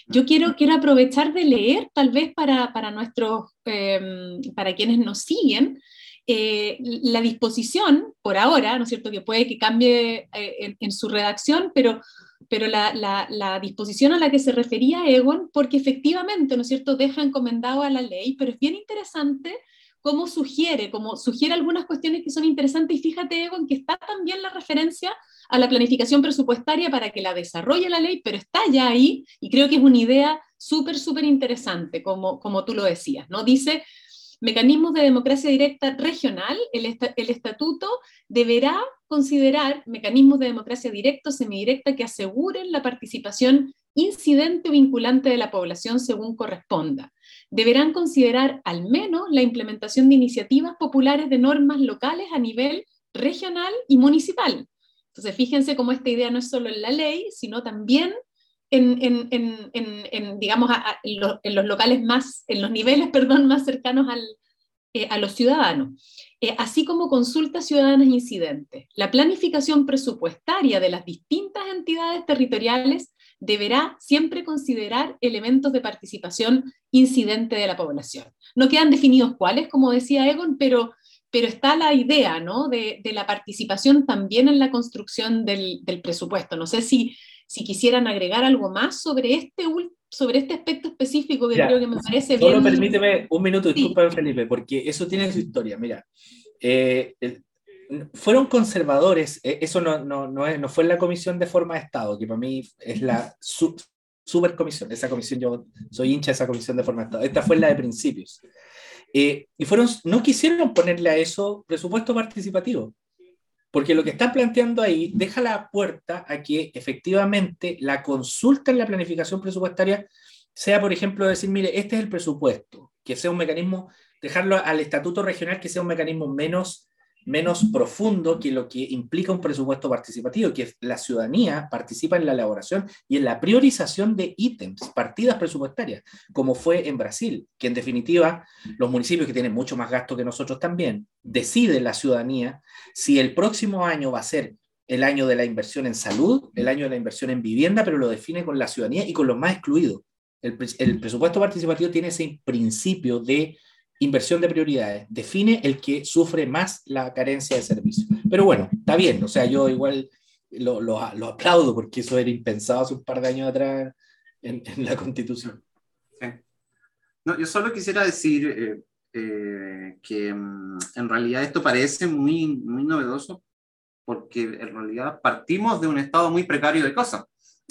S2: Yo quiero, quiero aprovechar de leer, tal vez para, para nuestros, eh, para quienes nos siguen, eh, la disposición, por ahora, ¿no es cierto?, que puede que cambie eh, en, su redacción, pero, pero la, disposición a la que se refería Egon, porque efectivamente, ¿no es cierto?, deja encomendado a la ley, pero es bien interesante cómo sugiere, como sugiere algunas cuestiones que son interesantes, y fíjate, Egon, que está también la referencia a la planificación presupuestaria para que la desarrolle la ley, pero está ya ahí, y creo que es una idea súper, súper interesante, como, como tú lo decías, ¿no? Dice, mecanismos de democracia directa regional, el, el, estatuto deberá considerar mecanismos de democracia directa o semidirecta que aseguren la participación incidente o vinculante de la población según corresponda. Deberán considerar al menos la implementación de iniciativas populares de normas locales a nivel regional y municipal. Entonces, fíjense cómo esta idea no es solo en la ley, sino también en, digamos, en los locales más, en los niveles, perdón, más cercanos eh, a los ciudadanos, eh, así como consultas ciudadanas incidentes. La planificación presupuestaria de las distintas entidades territoriales deberá siempre considerar elementos de participación incidente de la población. No quedan definidos cuáles, como decía Egon, pero, pero está la idea ¿no? de, la participación también en la construcción del, del presupuesto. No sé si si quisieran agregar algo más sobre este, sobre este aspecto específico que creo que me parece
S3: bien. Solo permíteme un minuto, disculpa, Felipe, porque eso tiene su historia. Mira, eh, fueron conservadores, eh, eso no, no, no, es, no, fue en la Comisión de Forma de Estado, que para mí es la super comisión, esa comisión, yo soy hincha de esa Comisión de Forma de Estado, esta fue la de principios. Eh, y fueron, no quisieron ponerle a eso presupuesto participativo. Porque lo que está planteando ahí deja la puerta a que efectivamente la consulta en la planificación presupuestaria sea, por ejemplo, decir, mire, este es el presupuesto, que sea un mecanismo, dejarlo al estatuto regional que sea un mecanismo menos menos profundo que lo que implica un presupuesto participativo, que la ciudadanía participa en la elaboración y en la priorización de ítems, partidas presupuestarias, como fue en Brasil, que en definitiva los municipios que tienen mucho más gasto que nosotros también, decide la ciudadanía si el próximo año va a ser el año de la inversión en salud, el año de la inversión en vivienda, pero lo define con la ciudadanía y con los más excluidos. El, el presupuesto participativo tiene ese principio de inversión de prioridades, define el que sufre más la carencia de servicio. Pero bueno, está bien, o sea, yo igual lo, lo, aplaudo porque eso era impensado hace un par de años atrás en, la Constitución.
S4: No, yo solo quisiera decir eh, eh, que mm, en realidad esto parece muy, muy novedoso porque en realidad partimos de un estado muy precario de cosas.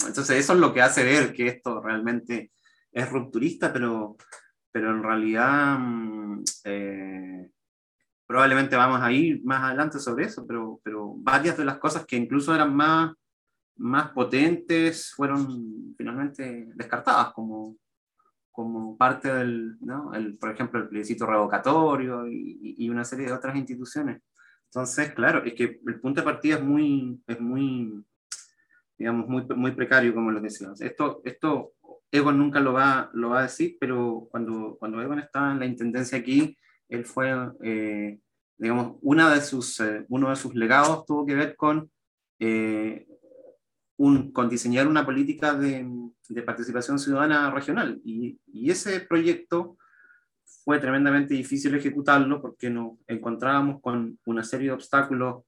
S4: Entonces eso es lo que hace ver que esto realmente es rupturista, pero pero en realidad mm, eh, probablemente vamos a ir más adelante sobre eso, pero, pero varias de las cosas que incluso eran más, más potentes fueron finalmente descartadas como, como parte del, ¿no? el, por ejemplo, el plebiscito revocatorio y, y, una serie de otras instituciones. Entonces, claro, es que el punto de partida es muy, es muy digamos, muy, muy precario, como les decía. Esto, esto Egon nunca lo va, lo va a decir, pero cuando, cuando Egon estaba en la intendencia aquí, él fue, eh, digamos, una de sus, eh, uno de sus legados tuvo que ver con, eh, un, con diseñar una política de, participación ciudadana regional. Y, ese proyecto fue tremendamente difícil ejecutarlo porque nos encontrábamos con una serie de obstáculos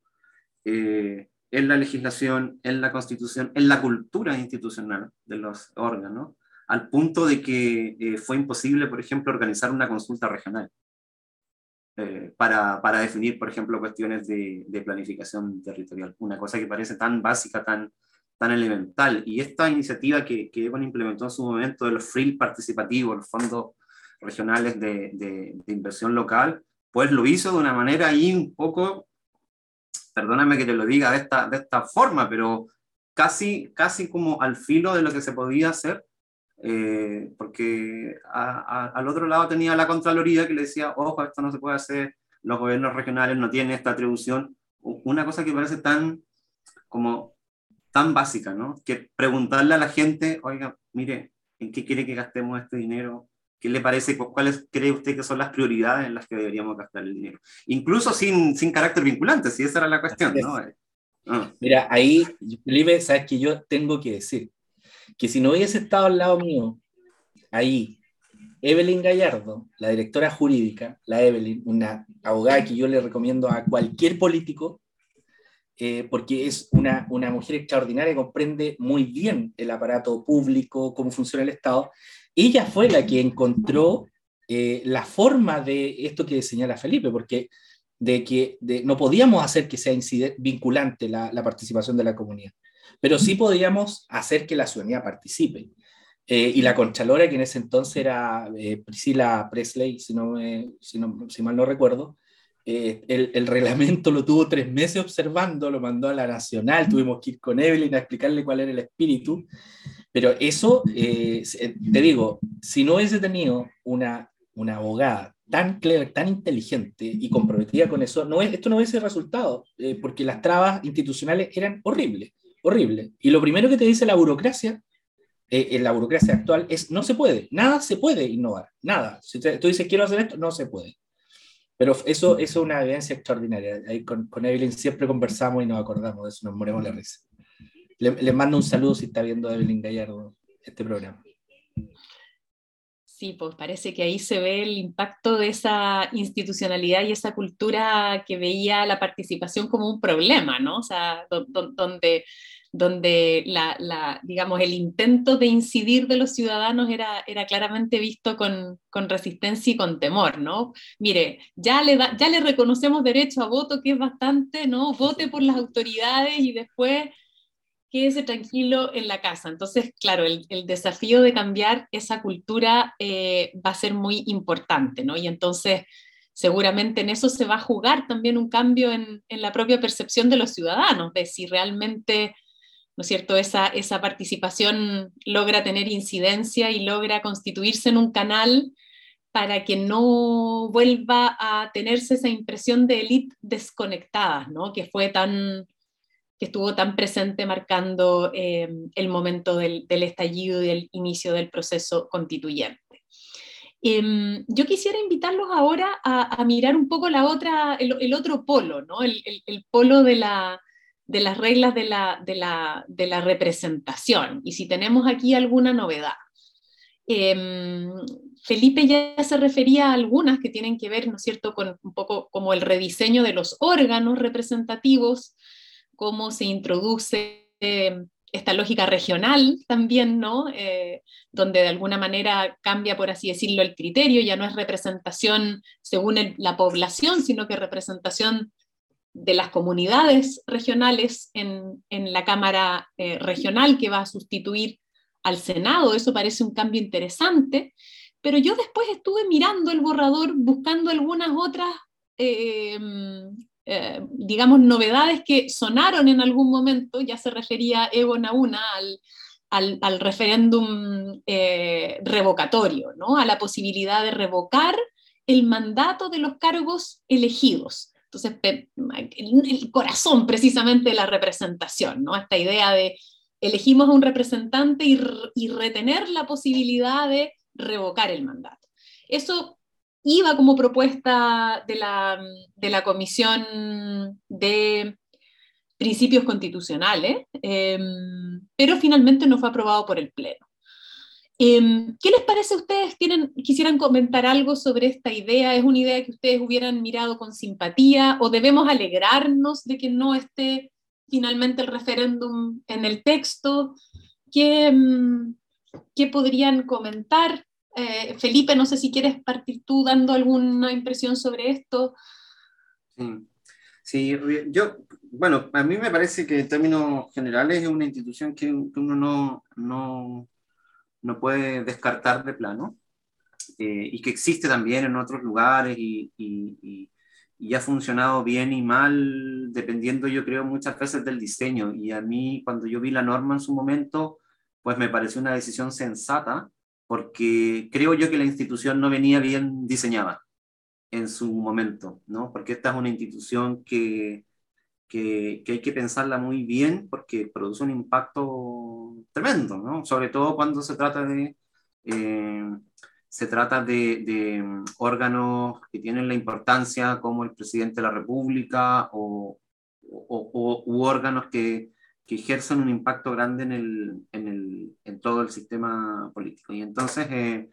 S4: en la legislación, en la constitución, en la cultura institucional de los órganos al punto de que eh, fue imposible, por ejemplo, organizar una consulta regional eh, para, para, definir, por ejemplo, cuestiones de, de, planificación territorial. Una cosa que parece tan básica, tan, tan elemental. Y esta iniciativa que, que Evan implementó en su momento de los FRIL participativos, los fondos regionales de, de, de inversión local, pues lo hizo de una manera ahí un poco, perdóname que te lo diga de esta, de esta forma, pero casi, casi como al filo de lo que se podía hacer eh, porque al otro lado tenía la Contraloría que le decía, ojo, esto no se puede hacer, los gobiernos regionales no tienen esta atribución. Una cosa que parece tan, como, tan básica, ¿no? Que preguntarle a la gente, oiga, mire, ¿en qué quiere que gastemos este dinero? ¿Qué le parece? ¿Cuáles cree usted que son las prioridades en las que deberíamos gastar el dinero? Incluso sin, sin carácter vinculante, si esa era la cuestión, ¿no?
S3: Ah. Mira, ahí, Felipe, sabes que yo tengo que decir, que si no hubiese estado al lado mío, ahí, Evelyn Gallardo, la directora jurídica, la Evelyn, una abogada que yo le recomiendo a cualquier político, eh, porque es una, una mujer extraordinaria, comprende muy bien el aparato público, cómo funciona el Estado. Ella fue la que encontró eh, la forma de esto que señala Felipe, porque de que no podíamos hacer que sea vinculante la, la, participación de la comunidad, pero sí podíamos hacer que la ciudadanía participe. Eh, y la Conchalora, que en ese entonces era eh, Priscila Presley, si, no si, no, si, mal no recuerdo, eh, el, el, reglamento lo tuvo tres meses observando, lo mandó a la Nacional, tuvimos que ir con Evelyn a explicarle cuál era el espíritu, pero eso, te digo, si no hubiese tenido una, una abogada tan clever, tan inteligente y comprometida con eso, no es, esto no hubiese resultado, porque las trabas institucionales eran horribles, horribles. Y lo primero que te dice la burocracia eh, en la burocracia actual es no se puede, nada se puede innovar, nada. Si tú dices quiero hacer esto, no se puede. Pero eso, eso es una evidencia extraordinaria. Ahí con, con, Evelyn siempre conversamos y nos acordamos de eso, nos moremos la risa. Le, le mando un saludo si está viendo Evelyn Gallardo este programa.
S2: Sí, pues parece que ahí se ve el impacto de esa institucionalidad y esa cultura que veía la participación como un problema, ¿no? O sea, donde donde la, digamos, el intento de incidir de los ciudadanos era, era claramente visto con, con resistencia y con temor, ¿no? Mire, ya le, ya le reconocemos derecho a voto, que es bastante, ¿no? Vote por las autoridades y después quédese tranquilo en la casa. Entonces, claro, el, el desafío de cambiar esa cultura eh, va a ser muy importante, ¿no? Y entonces seguramente en eso se va a jugar también un cambio en, en, la propia percepción de los ciudadanos, de si realmente ¿no es cierto? Esa, esa participación logra tener incidencia y logra constituirse en un canal para que no vuelva a tenerse esa impresión de élite desconectada, ¿no? que fue tan, que estuvo tan presente marcando eh, el momento del, estallido y del inicio del proceso constituyente. Eh, yo quisiera invitarlos ahora a, mirar un poco la otra, el, otro polo, ¿no? el, polo de la, de las reglas de la, de la, de la representación y si tenemos aquí alguna novedad. Eh, Felipe ya se refería a algunas que tienen que ver, ¿no es cierto?, con un poco como el rediseño de los órganos representativos, cómo se introduce eh, esta lógica regional también, ¿no? Eh, donde de alguna manera cambia, por así decirlo, el criterio, ya no es representación según la población, sino que representación de las comunidades regionales en, la Cámara eh, Regional que va a sustituir al Senado. Eso parece un cambio interesante, pero yo después estuve mirando el borrador buscando algunas otras, eh, digamos, novedades que sonaron en algún momento, ya se refería Evo Nauna al, al, al referéndum revocatorio, ¿no? a la posibilidad de revocar el mandato de los cargos elegidos. Entonces, el corazón precisamente de la representación, ¿no? Esta idea de elegimos a un representante y, y retener la posibilidad de revocar el mandato. Eso iba como propuesta de la, de la Comisión de Principios Constitucionales, eh, pero finalmente no fue aprobado por el Pleno. Em, ¿Qué les parece a ustedes? ¿Tienen, ¿Quisieran comentar algo sobre esta idea? ¿Es una idea que ustedes hubieran mirado con simpatía o debemos alegrarnos de que no esté finalmente el referéndum en el texto? ¿Qué, em, qué podrían comentar? Eh, Felipe, no sé si quieres partir tú dando alguna impresión sobre esto.
S4: Sí. Sí, yo, bueno, a mí me parece que en términos generales es una institución que, uno no, no, no puede descartar de plano, eh, y que existe también en otros lugares y, y, y, ha funcionado bien y mal, dependiendo yo creo muchas veces del diseño. Y a mí cuando yo vi la norma en su momento, pues me pareció una decisión sensata, porque creo yo que la institución no venía bien diseñada en su momento, ¿no? Porque esta es una institución que, que, que hay que pensarla muy bien porque produce un impacto tremendo, ¿no? Sobre todo cuando se trata de, eh, se trata de, de, órganos que tienen la importancia como el presidente de la República o, o, u órganos que, que, ejercen un impacto grande en, el, en, el, en, todo el sistema político. Y entonces, eh,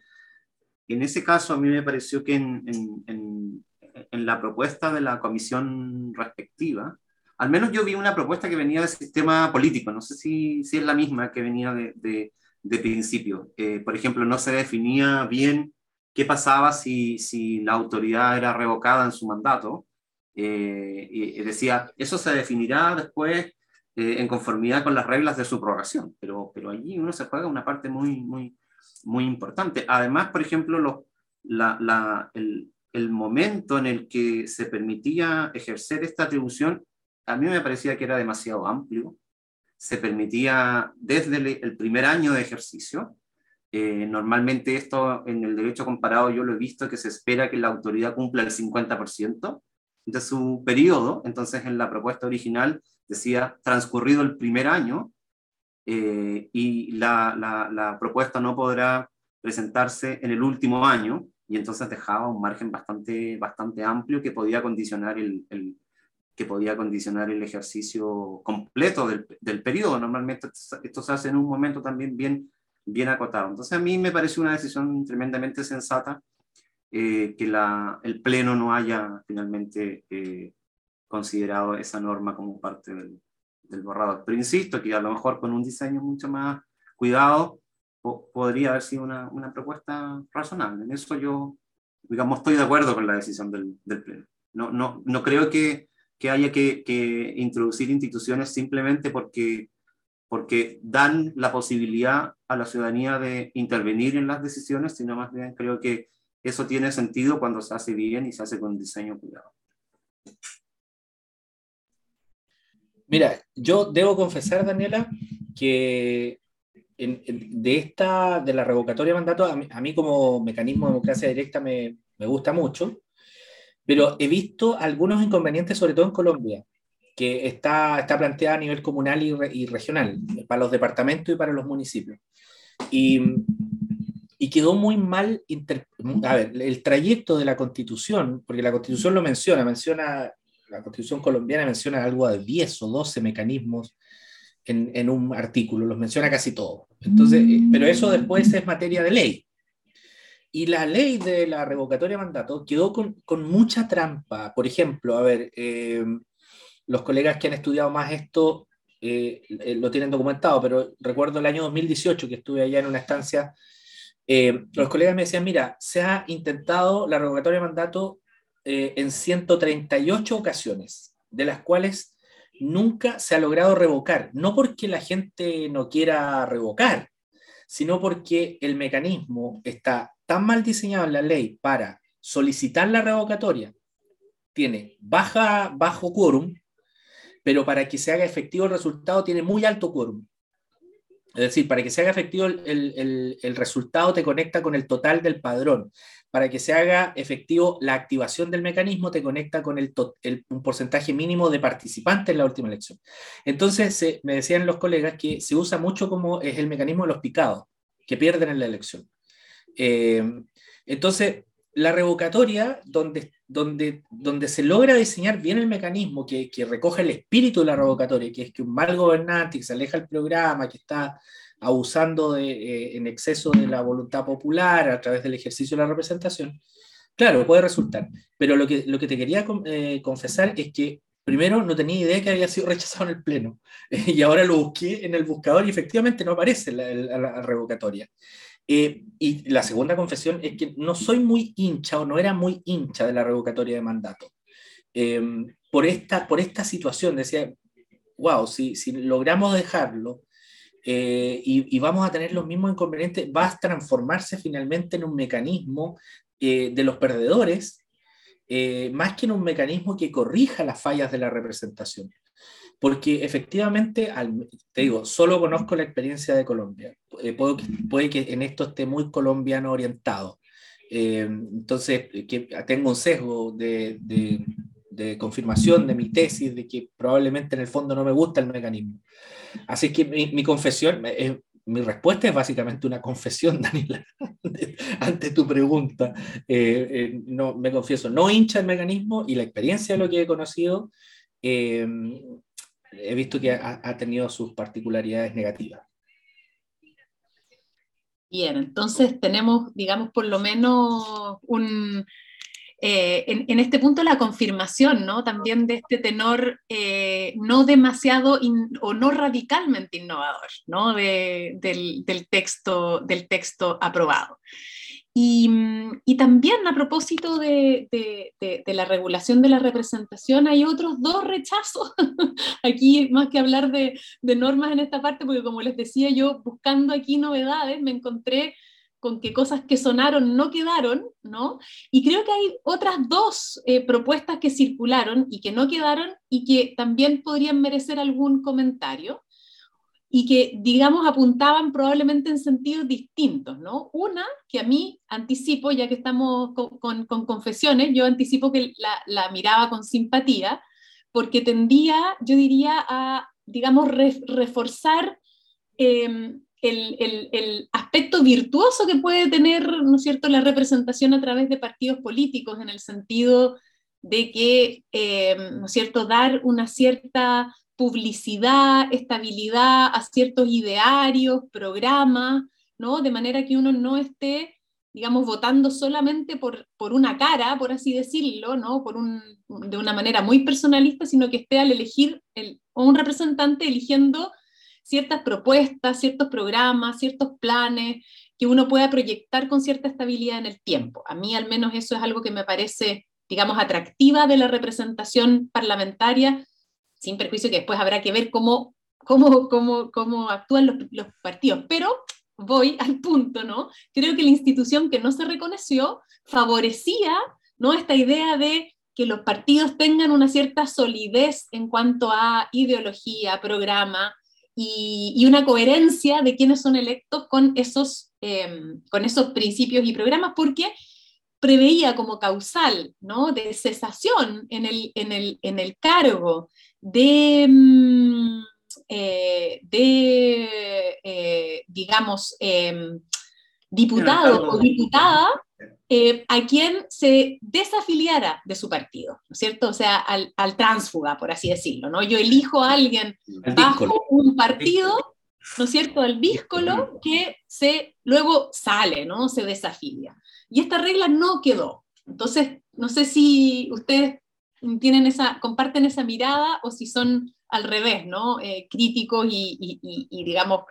S4: en ese caso a mí me pareció que en, en, la propuesta de la comisión respectiva, al menos yo vi una propuesta que venía del sistema político, no sé si, si es la misma que venía de, de, de principio. Eh, por ejemplo, no se definía bien qué pasaba si, si la autoridad era revocada en su mandato. Eh, y, decía, eso se definirá después eh, en conformidad con las reglas de subrogación, pero, pero allí uno se juega una parte muy, muy, muy importante. Además, por ejemplo, la, la, el, el, momento en el que se permitía ejercer esta atribución, a mí me parecía que era demasiado amplio. Se permitía desde el primer año de ejercicio. Eh, normalmente esto en el derecho comparado yo lo he visto que se espera que la autoridad cumpla el 50% de su periodo. Entonces en la propuesta original decía transcurrido el primer año eh, y la, la, propuesta no podrá presentarse en el último año y entonces dejaba un margen bastante, bastante amplio que podía condicionar el, que podía condicionar el ejercicio completo del, del, periodo. Normalmente esto se hace en un momento también bien, bien acotado. Entonces a mí me parece una decisión tremendamente sensata eh, que la, el Pleno no haya finalmente eh, considerado esa norma como parte del, del, borrador. Pero insisto que a lo mejor con un diseño mucho más cuidado podría haber sido una, una, propuesta razonable. En eso yo, digamos, estoy de acuerdo con la decisión del, del Pleno. No, no, no creo que, que haya que, que, introducir instituciones simplemente porque, porque dan la posibilidad a la ciudadanía de intervenir en las decisiones, sino más bien creo que eso tiene sentido cuando se hace bien y se hace con diseño cuidado.
S3: Mira, yo debo confesar, Daniela, que de esta, de la revocatoria de mandato, a mí, como mecanismo de democracia directa me, me, gusta mucho, pero he visto algunos inconvenientes, sobre todo en Colombia, que está, está planteada a nivel comunal y, y regional, para los departamentos y para los municipios. Y, y quedó muy mal, a ver, el trayecto de la constitución, porque la constitución lo menciona, menciona la constitución colombiana menciona algo de 10 o 12 mecanismos en, en un artículo, los menciona casi todos. Entonces, eh, pero eso después es materia de ley. Y la ley de la revocatoria de mandato quedó con, con mucha trampa. Por ejemplo, a ver, eh, los colegas que han estudiado más esto eh, lo tienen documentado, pero recuerdo el año 2018 que estuve allá en una estancia, los colegas me decían, mira, se ha intentado la revocatoria de mandato eh, en 138 ocasiones, de las cuales nunca se ha logrado revocar, no porque la gente no quiera revocar, sino porque el mecanismo está tan mal diseñado en la ley para solicitar la revocatoria, tiene baja, bajo quórum, pero para que se haga efectivo el resultado tiene muy alto quórum. Es decir, para que se haga efectivo el, el, el, resultado te conecta con el total del padrón para que se haga efectivo la activación del mecanismo, te conecta con el, un porcentaje mínimo de participantes en la última elección. Entonces, me decían los colegas que se usa mucho como es el mecanismo de los picados, que pierden en la elección. Eh, entonces, la revocatoria, donde, donde, donde se logra diseñar bien el mecanismo que, que recoge el espíritu de la revocatoria, que es que un mal gobernante que se aleja del programa, que está abusando eh, en exceso de la voluntad popular a través del ejercicio de la representación, claro, puede resultar. Pero lo que, lo que te quería eh, confesar es que primero no tenía idea que había sido rechazado en el Pleno y ahora lo busqué en el buscador y efectivamente no aparece la, revocatoria. Eh, y la segunda confesión es que no soy muy hincha o no era muy hincha de la revocatoria de mandato. por, esta, por esta situación, decía, wow, si, si logramos dejarlo eh, y, vamos a tener los mismos inconvenientes, va a transformarse finalmente en un mecanismo eh, de los perdedores, más que en un mecanismo que corrija las fallas de la representación. Porque efectivamente, te digo, solo conozco la experiencia de Colombia. puede, puede que en esto esté muy colombiano orientado. entonces, que tengo un sesgo de, de, de confirmación de mi tesis de que probablemente en el fondo no me gusta el mecanismo. Así que mi, confesión, eh, mi respuesta es básicamente una confesión, Daniela, ante tu pregunta. Eh, eh, no, me confieso, no hincha el mecanismo y la experiencia de lo que he conocido, he visto que ha, tenido sus particularidades negativas.
S2: Bien, entonces tenemos, digamos, por lo menos un, eh, en, este punto la confirmación, ¿no? También de este tenor eh, no demasiado o no radicalmente innovador, ¿no? del, texto, del texto aprobado. Y, también a propósito de, la regulación de la representación, hay otros dos rechazos. aquí, más que hablar de, normas en esta parte, porque como les decía yo, buscando aquí novedades, me encontré con que cosas que sonaron no quedaron, ¿no? Y creo que hay otras dos eh, propuestas que circularon y que no quedaron y que también podrían merecer algún comentario y que, digamos, apuntaban probablemente en sentidos distintos, ¿no? Una que a mí anticipo, ya que estamos con, confesiones, yo anticipo que la, miraba con simpatía, porque tendía, yo diría, a, digamos, reforzar em, el, aspecto virtuoso que puede tener, ¿no cierto?, la representación a través de partidos políticos, en el sentido de que, em, ¿no es cierto?, dar una cierta publicidad, estabilidad a ciertos idearios, programas, ¿no? De manera que uno no esté, digamos, votando solamente por, por una cara, por así decirlo, ¿no? Por un, de una manera muy personalista, sino que esté al elegir el, un representante eligiendo ciertas propuestas, ciertos programas, ciertos planes que uno pueda proyectar con cierta estabilidad en el tiempo. A mí al menos eso es algo que me parece, digamos, atractiva de la representación parlamentaria, sin perjuicio que después habrá que ver cómo, cómo, cómo, cómo actúan los, partidos. Pero voy al punto, ¿no? Creo que la institución que no se reconoció favorecía, ¿no? Esta idea de que los partidos tengan una cierta solidez en cuanto a ideología, programa, y, una coherencia de quienes son electos con esos, em, con esos principios y programas, porque preveía como causal ¿no? de cesación en el, en el, en el cargo de, mm, eh, de eh, digamos, em, diputado o diputada eh, a quien se desafiliara de su partido, ¿no es cierto? O sea, al, al tránsfuga, por así decirlo, ¿no? Yo elijo a alguien bajo un partido, ¿no es cierto?, al díscolo, que se, luego sale, ¿no? Se desafilia. Y esta regla no quedó. Entonces, no sé si ustedes tienen esa, comparten esa mirada o si son al revés, ¿no? Eh, críticos y, y, y, digamos,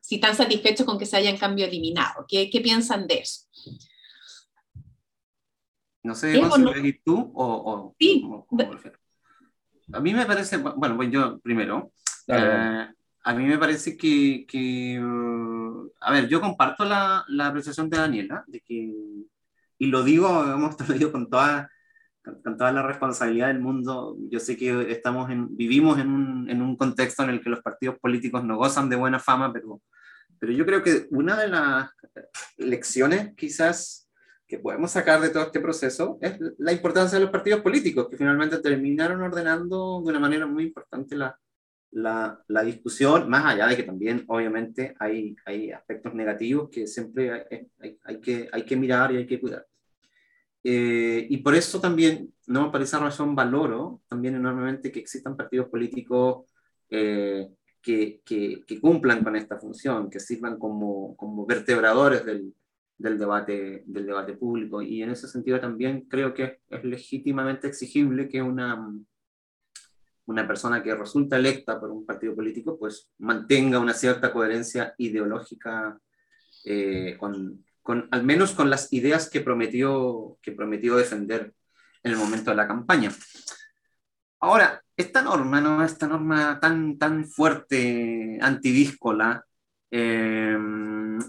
S2: si están satisfechos con que se haya en cambio eliminado. ¿Qué, qué piensan de eso?
S4: No sé, si tú o... sí. a mí me parece, bueno, voy yo primero. Eh, a mí me parece que, que uh, a ver, yo comparto la, la, apreciación de Daniela, de que, y lo digo, hemos lo digo con toda, con, toda la responsabilidad del mundo. Yo sé que estamos en, vivimos en un, en un contexto en el que los partidos políticos no gozan de buena fama, pero, pero yo creo que una de las lecciones quizás que podemos sacar de todo este proceso es la importancia de los partidos políticos, que finalmente terminaron ordenando de una manera muy importante la, la, la discusión, más allá de que también obviamente hay, hay aspectos negativos que siempre hay, hay, hay que, hay que mirar y hay que cuidar. Eh, y por eso también, no por esa razón valoro también enormemente que existan partidos políticos eh, que, que, cumplan con esta función, que sirvan como, como vertebradores del, del debate, del debate público. Y en ese sentido también creo que es legítimamente exigible que una, una persona que resulta electa por un partido político pues mantenga una cierta coherencia ideológica eh, con, con, al menos con las ideas que prometió, que prometió defender en el momento de la campaña. Ahora, esta norma, ¿no? esta norma tan, tan fuerte, antidíscola, eh,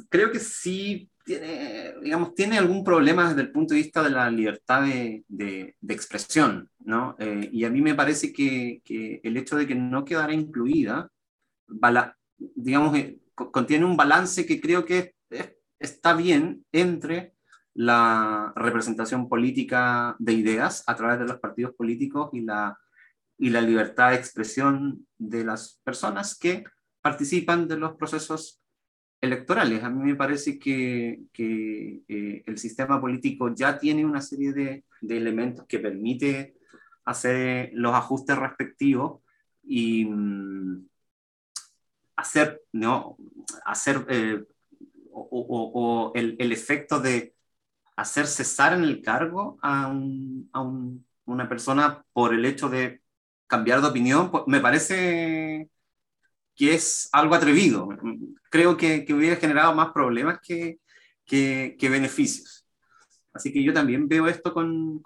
S4: creo que sí tiene, digamos, tiene algún problema desde el punto de vista de la libertad de, de, expresión, ¿no? Eh, y a mí me parece que, el hecho de que no quedara incluida, digamos, eh, contiene un balance que creo que está bien entre la representación política de ideas a través de los partidos políticos y la, y la libertad de expresión de las personas que participan de los procesos electorales. A mí me parece que, que eh, el sistema político ya tiene una serie de, de, elementos que permite hacer los ajustes respectivos y mm, hacer, ¿no? hacer eh, o, el, efecto de hacer cesar en el cargo a, una persona por el hecho de cambiar de opinión, pues, me parece que es algo atrevido. Creo que, que hubiera generado más problemas que, que, beneficios. Así que yo también veo esto con...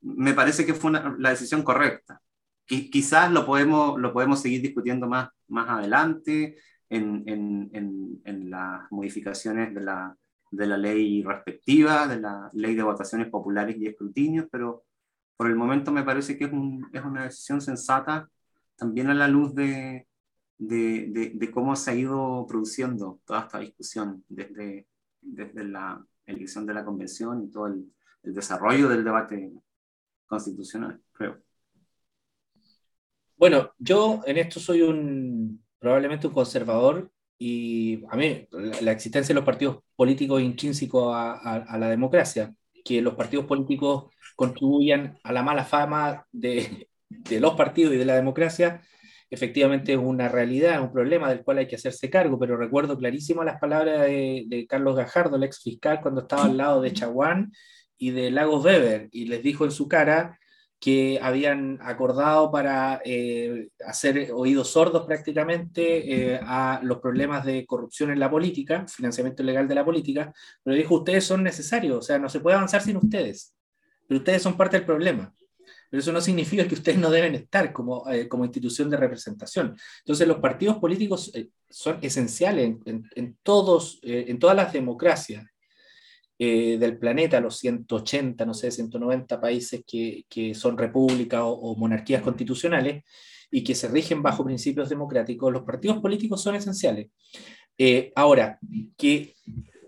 S4: me parece que fue la decisión correcta. Quizás lo podemos, lo podemos seguir discutiendo más, más adelante en, en, en, las modificaciones de la, de la ley respectiva, de la ley de votaciones populares y escrutinios, pero por el momento me parece que es, un, es una decisión sensata también a la luz de, de, de, cómo se ha ido produciendo toda esta discusión desde, desde la elección de la convención y todo el, el desarrollo del debate constitucional, creo.
S3: Bueno, yo en esto soy un probablemente un conservador y a mí la existencia de los partidos políticos es intrínseco a, a, la democracia, que los partidos políticos contribuyan a la mala fama de, de, los partidos y de la democracia, efectivamente es una realidad, un problema del cual hay que hacerse cargo, pero recuerdo clarísimo las palabras de, de Carlos Gajardo, el ex fiscal, cuando estaba al lado de Chaguán y de Lagos Weber, y les dijo en su cara que habían acordado para eh, hacer oídos sordos prácticamente eh, a los problemas de corrupción en la política, financiamiento ilegal de la política, pero dijo, ustedes son necesarios, o sea, no se puede avanzar sin ustedes, pero ustedes son parte del problema. Pero eso no significa que ustedes no deben estar como, eh, como institución de representación. Entonces, los partidos políticos son esenciales en, en todos, en todas las democracias. Eh, del planeta, los 180, no sé, 190 países que, que son repúblicas o, monarquías constitucionales y que se rigen bajo principios democráticos, los partidos políticos son esenciales. Eh, ahora, que,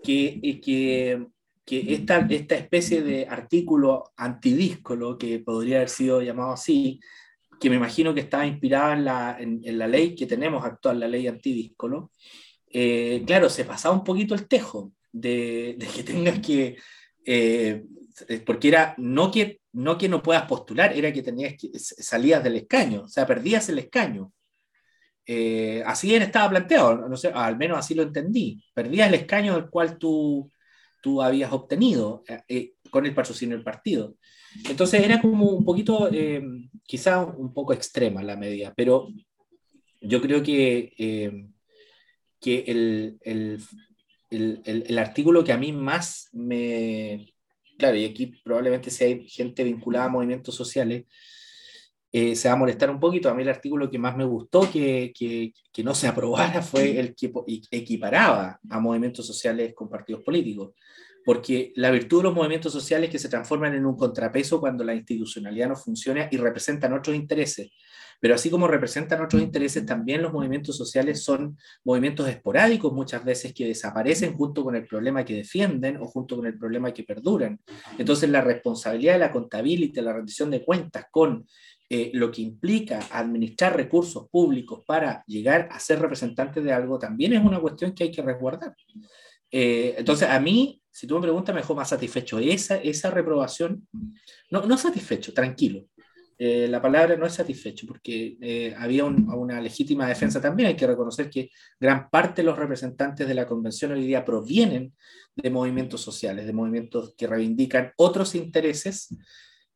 S3: eh, que, que esta, esta, especie de artículo antidíscolo, que podría haber sido llamado así, que me imagino que estaba inspirada en la, en, la ley que tenemos actual, la ley antidíscolo, claro, se pasaba un poquito el tejo de, que tengas que, eh, porque era no que, no que no puedas postular, era que tenías que salías del escaño, o sea, perdías el escaño. Eh, así estaba planteado, no sé, al menos así lo entendí. Perdías el escaño del cual tú, tú habías obtenido eh, con el patrocinio del partido. Entonces era como un poquito, quizá un poco extrema la medida, pero yo creo que, que el, el, el, el, artículo que a mí más me... Claro, y aquí probablemente si hay gente vinculada a movimientos sociales, eh, se va a molestar un poquito. A mí el artículo que más me gustó que, que, que, no se aprobara fue el que equiparaba a movimientos sociales con partidos políticos. Porque la virtud de los movimientos sociales es que se transforman en un contrapeso cuando la institucionalidad no funciona y representan otros intereses. Pero así como representan otros intereses, también los movimientos sociales son movimientos esporádicos muchas veces que desaparecen junto con el problema que defienden o junto con el problema que perduran. Entonces la responsabilidad de la contabilidad, la rendición de cuentas con eh, lo que implica administrar recursos públicos para llegar a ser representante de algo también es una cuestión que hay que resguardar. Eh, entonces, a mí, si tú me preguntas, me dejó más satisfecho esa, esa reprobación. No, no satisfecho, tranquilo. Eh, la palabra no es satisfecho, porque eh, había una legítima defensa también. Hay que reconocer que gran parte de los representantes de la convención hoy día provienen de movimientos sociales, de movimientos que reivindican otros intereses,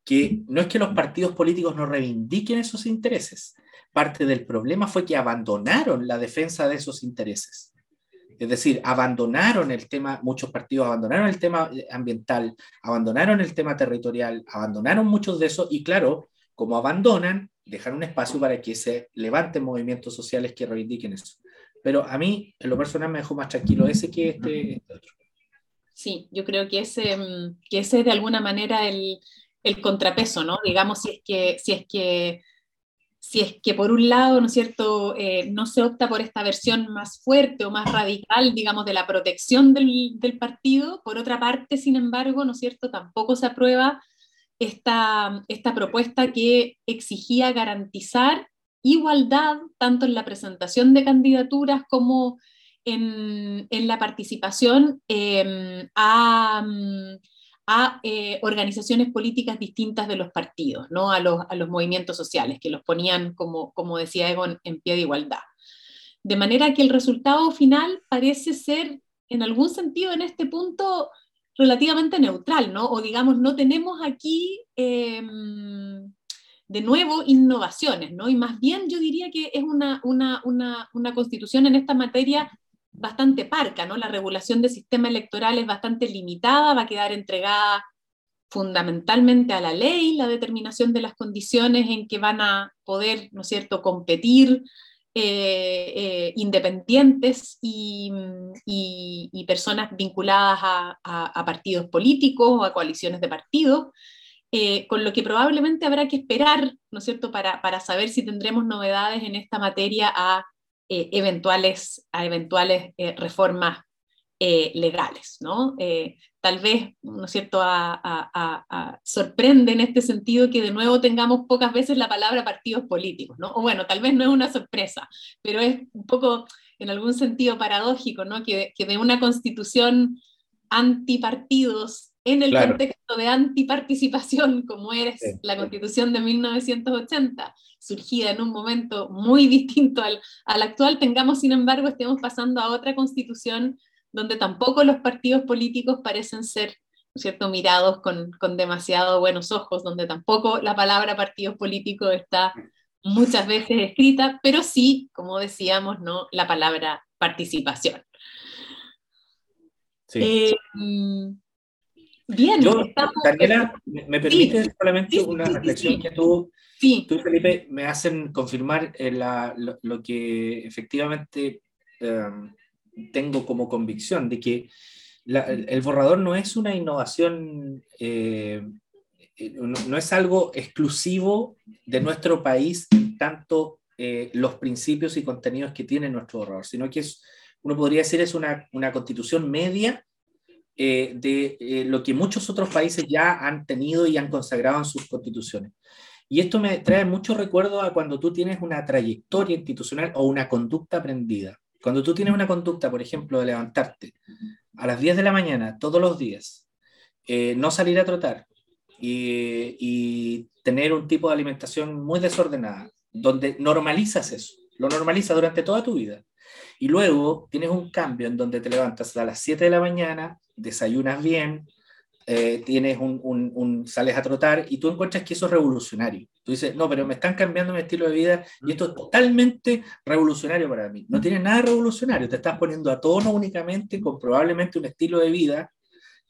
S3: que no es que los partidos políticos no reivindiquen esos intereses. Parte del problema fue que abandonaron la defensa de esos intereses. Es decir, abandonaron el tema, muchos partidos abandonaron el tema ambiental, abandonaron el tema territorial, abandonaron muchos de esos y claro, como abandonan, dejan un espacio para que se levanten movimientos sociales que reivindiquen eso. Pero a mí, en lo personal, me dejó más tranquilo ese que este, este otro.
S2: Sí, yo creo que ese, mm, que ese es de alguna manera el, el contrapeso, ¿no? Digamos, si es que, si es que, si es que por un lado, ¿no es cierto?, eh, no se opta por esta versión más fuerte o más radical, digamos, de la protección del, del, partido, por otra parte, sin embargo, ¿no es cierto?, tampoco se aprueba esta, esta propuesta que exigía garantizar igualdad tanto en la presentación de candidaturas como en, en la participación em, a, a eh, organizaciones políticas distintas de los partidos, ¿no? a, los, a los movimientos sociales, que los ponían, como, como decía Egon, en pie de igualdad. De manera que el resultado final parece ser en algún sentido en este punto relativamente neutral, ¿no? O digamos, no tenemos aquí em, de nuevo innovaciones, ¿no? Y más bien yo diría que es una, una, una, una, constitución en esta materia bastante parca, ¿no? La regulación del sistema electoral es bastante limitada, va a quedar entregada fundamentalmente a la ley, la determinación de las condiciones en que van a poder, ¿no es cierto?, competir eh, eh, independientes y, personas vinculadas a, partidos políticos o a coaliciones de partidos, eh, con lo que probablemente habrá que esperar, ¿no es cierto?, para, para saber si tendremos novedades en esta materia a eventuales, a eventuales reformas legales, ¿no? tal vez, ¿no es cierto?, a, sorprende en este sentido que de nuevo tengamos pocas veces la palabra partidos políticos, ¿no? O bueno, tal vez no es una sorpresa, pero es un poco en algún sentido paradójico, ¿no? Que, que de una constitución antipartidos en el contexto de antiparticipación, como eres la constitución de 1980, surgida en un momento muy distinto al, al actual, tengamos, sin embargo, estemos pasando a otra constitución donde tampoco los partidos políticos parecen ser cierto? mirados con, con demasiado buenos ojos, donde tampoco la palabra partidos políticos está muchas veces escrita, pero sí, como decíamos, ¿no? la palabra participación.
S3: Sí. Eh, bien. Daniela, ¿me permites solamente una reflexión que tú, tú, Felipe, me hacen confirmar eh, lo, que efectivamente em, tengo como convicción de que el borrador no es una innovación, eh, no, es algo exclusivo de nuestro país, tanto eh, los principios y contenidos que tiene nuestro borrador, sino que es, uno podría decir es una, una constitución media eh, de lo que muchos otros países ya han tenido y han consagrado en sus constituciones. Y esto me trae mucho recuerdo a cuando tú tienes una trayectoria institucional o una conducta aprendida. Cuando tú tienes una conducta, por ejemplo, de levantarte a las 10 de la mañana todos los días, eh, no salir a trotar y, tener un tipo de alimentación muy desordenada, donde normalizas eso, lo normalizas durante toda tu vida. Y luego tienes un cambio en donde te levantas a las 7 de la mañana, desayunas bien, eh, tienes un, un, sales a trotar y tú encuentras que eso es revolucionario. Tú dices, no, pero me están cambiando mi estilo de vida y esto es totalmente revolucionario para mí. No tiene nada revolucionario, te estás poniendo a tono únicamente con probablemente un estilo de vida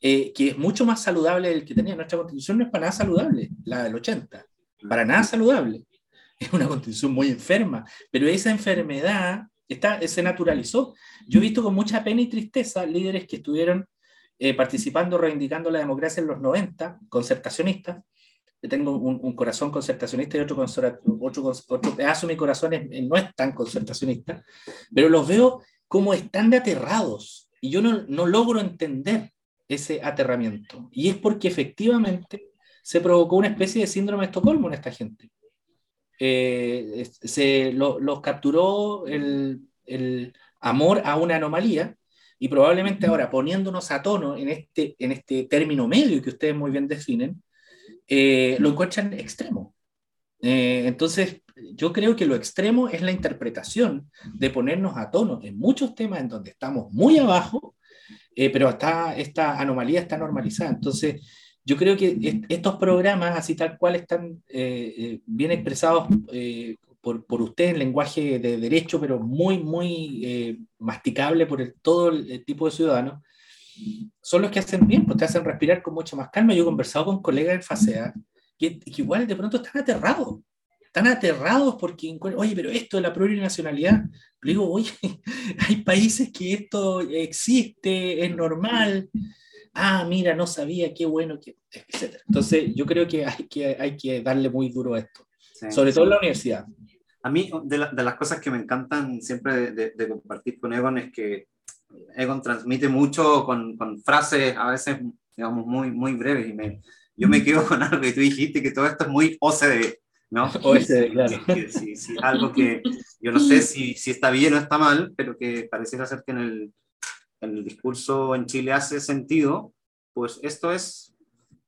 S3: eh, que es mucho más saludable del que tenía. Nuestra constitución no es para nada saludable, la del 80, para nada saludable. Es una constitución muy enferma, pero esa enfermedad está, se naturalizó. Yo he visto con mucha pena y tristeza líderes que estuvieron eh, participando, reivindicando la democracia en los 90, concertacionistas. Tengo un, corazón concertacionista y otro, otro, otro pedazo de mi corazón no es tan concertacionista, pero los veo como están de aterrados y yo no, no logro entender ese aterramiento. Y es porque efectivamente se provocó una especie de síndrome de Estocolmo en esta gente. Eh, se los capturó el, el, amor a una anomalía y probablemente ahora poniéndonos a tono en este, en este término medio que ustedes muy bien definen, eh, lo encuentran extremo. Eh, entonces, yo creo que lo extremo es la interpretación de ponernos a tono en muchos temas en donde estamos muy abajo, eh, pero está, esta anomalía está normalizada. Entonces, yo creo que estos programas, así tal cual, están bien expresados por, por, usted en lenguaje de derecho, pero muy, muy eh, masticable por el, todo el, tipo de ciudadanos, son los que hacen bien, pues te hacen respirar con mucha más calma. Yo he conversado con colegas en FASEA que, que igual de pronto están aterrados, están aterrados porque, oye, pero esto de la plurinacionalidad, le digo, oye, hay países que esto existe, es normal. Ah, mira, no sabía, qué bueno, que, etc. Entonces, yo creo que hay que, hay que darle muy duro a esto, sobre todo en la universidad.
S4: A mí, de, las cosas que me encantan siempre de, compartir con Egon es que Egon transmite mucho con, frases a veces, digamos, muy, muy breves. Y me, yo me quedo con algo que tú dijiste, que todo esto es muy OCDE, ¿no?
S3: OCDE, claro.
S4: Sí, sí, algo que yo no sé si, si, está bien o está mal, pero que pareciera ser que en el, en el discurso en Chile hace sentido, pues esto es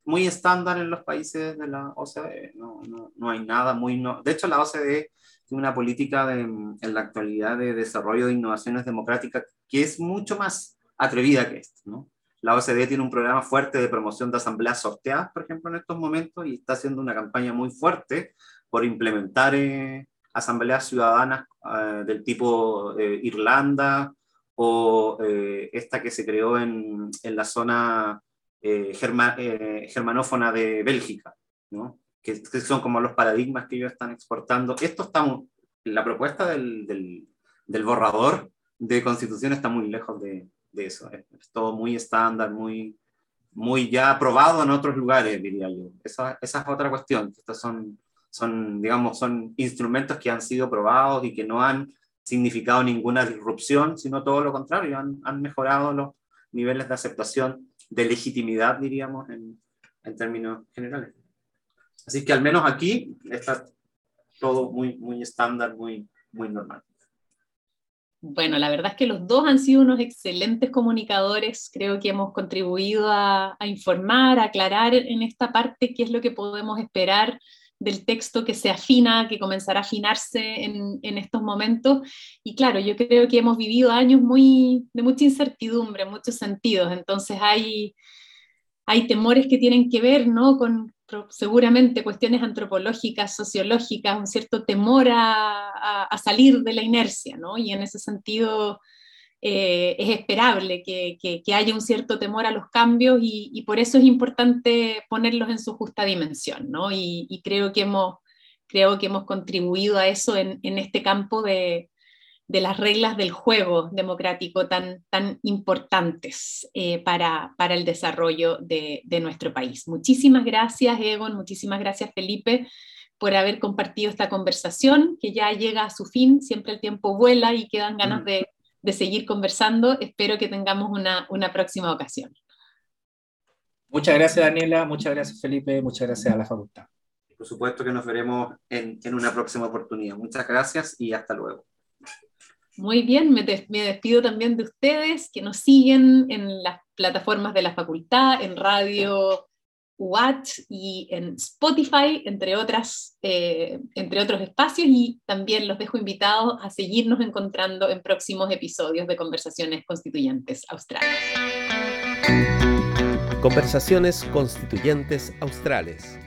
S4: muy estándar en los países de la OCDE. No, no, no hay nada muy... No, de hecho, la OCDE una política en la actualidad de desarrollo de innovaciones democráticas que es mucho más atrevida que esta. ¿no? La OCDE tiene un programa fuerte de promoción de asambleas sorteadas, por ejemplo, en estos momentos, y está haciendo una campaña muy fuerte por implementar eh, asambleas ciudadanas eh, del tipo eh, Irlanda o esta que se creó en, en la zona germanófona de Bélgica, ¿no? Que, son como los paradigmas que ellos están exportando. Esto está, la propuesta del, del, del borrador de constitución está muy lejos de, de eso. Es, todo muy estándar, muy, muy ya aprobado en otros lugares, diría yo. Esa, esa es otra cuestión. Estos son, son, digamos, son instrumentos que han sido probados y que no han significado ninguna disrupción, sino todo lo contrario, han, han mejorado los niveles de aceptación, de legitimidad, diríamos, en, en términos generales. Así que al menos aquí está todo muy, muy estándar, muy, muy normal.
S2: Bueno, la verdad es que los dos han sido unos excelentes comunicadores. Creo que hemos contribuido a, informar, a aclarar en esta parte qué es lo que podemos esperar del texto que se afina, que comenzará a afinarse en, estos momentos. Y claro, yo creo que hemos vivido años muy, de mucha incertidumbre en muchos sentidos, entonces hay, hay temores que tienen que ver ¿no? con, seguramente cuestiones antropológicas, sociológicas, un cierto temor a, a, salir de la inercia, ¿no? Y en ese sentido eh, es esperable que, que, haya un cierto temor a los cambios y, por eso es importante ponerlos en su justa dimensión, ¿no? Y, y creo, que hemos, creo que hemos contribuido a eso en, en este campo de, de las reglas del juego democrático tan, tan importantes eh, para, para, el desarrollo de, de, nuestro país. Muchísimas gracias, Egon, muchísimas gracias, Felipe, por haber compartido esta conversación que ya llega a su fin. Siempre el tiempo vuela y quedan ganas mm. de, de seguir conversando. Espero que tengamos una, una próxima ocasión.
S3: Muchas gracias, Daniela. Muchas gracias, Felipe. Muchas gracias a la facultad.
S4: Por supuesto que nos veremos en, en una próxima oportunidad. Muchas gracias y hasta luego.
S2: Muy bien, me, despido también de ustedes que nos siguen en las plataformas de la facultad, en Radio UAT y en Spotify, entre, otras, eh, entre otros espacios, y también los dejo invitados a seguirnos encontrando en próximos episodios de Conversaciones Constituyentes Australes.
S1: Conversaciones Constituyentes Australes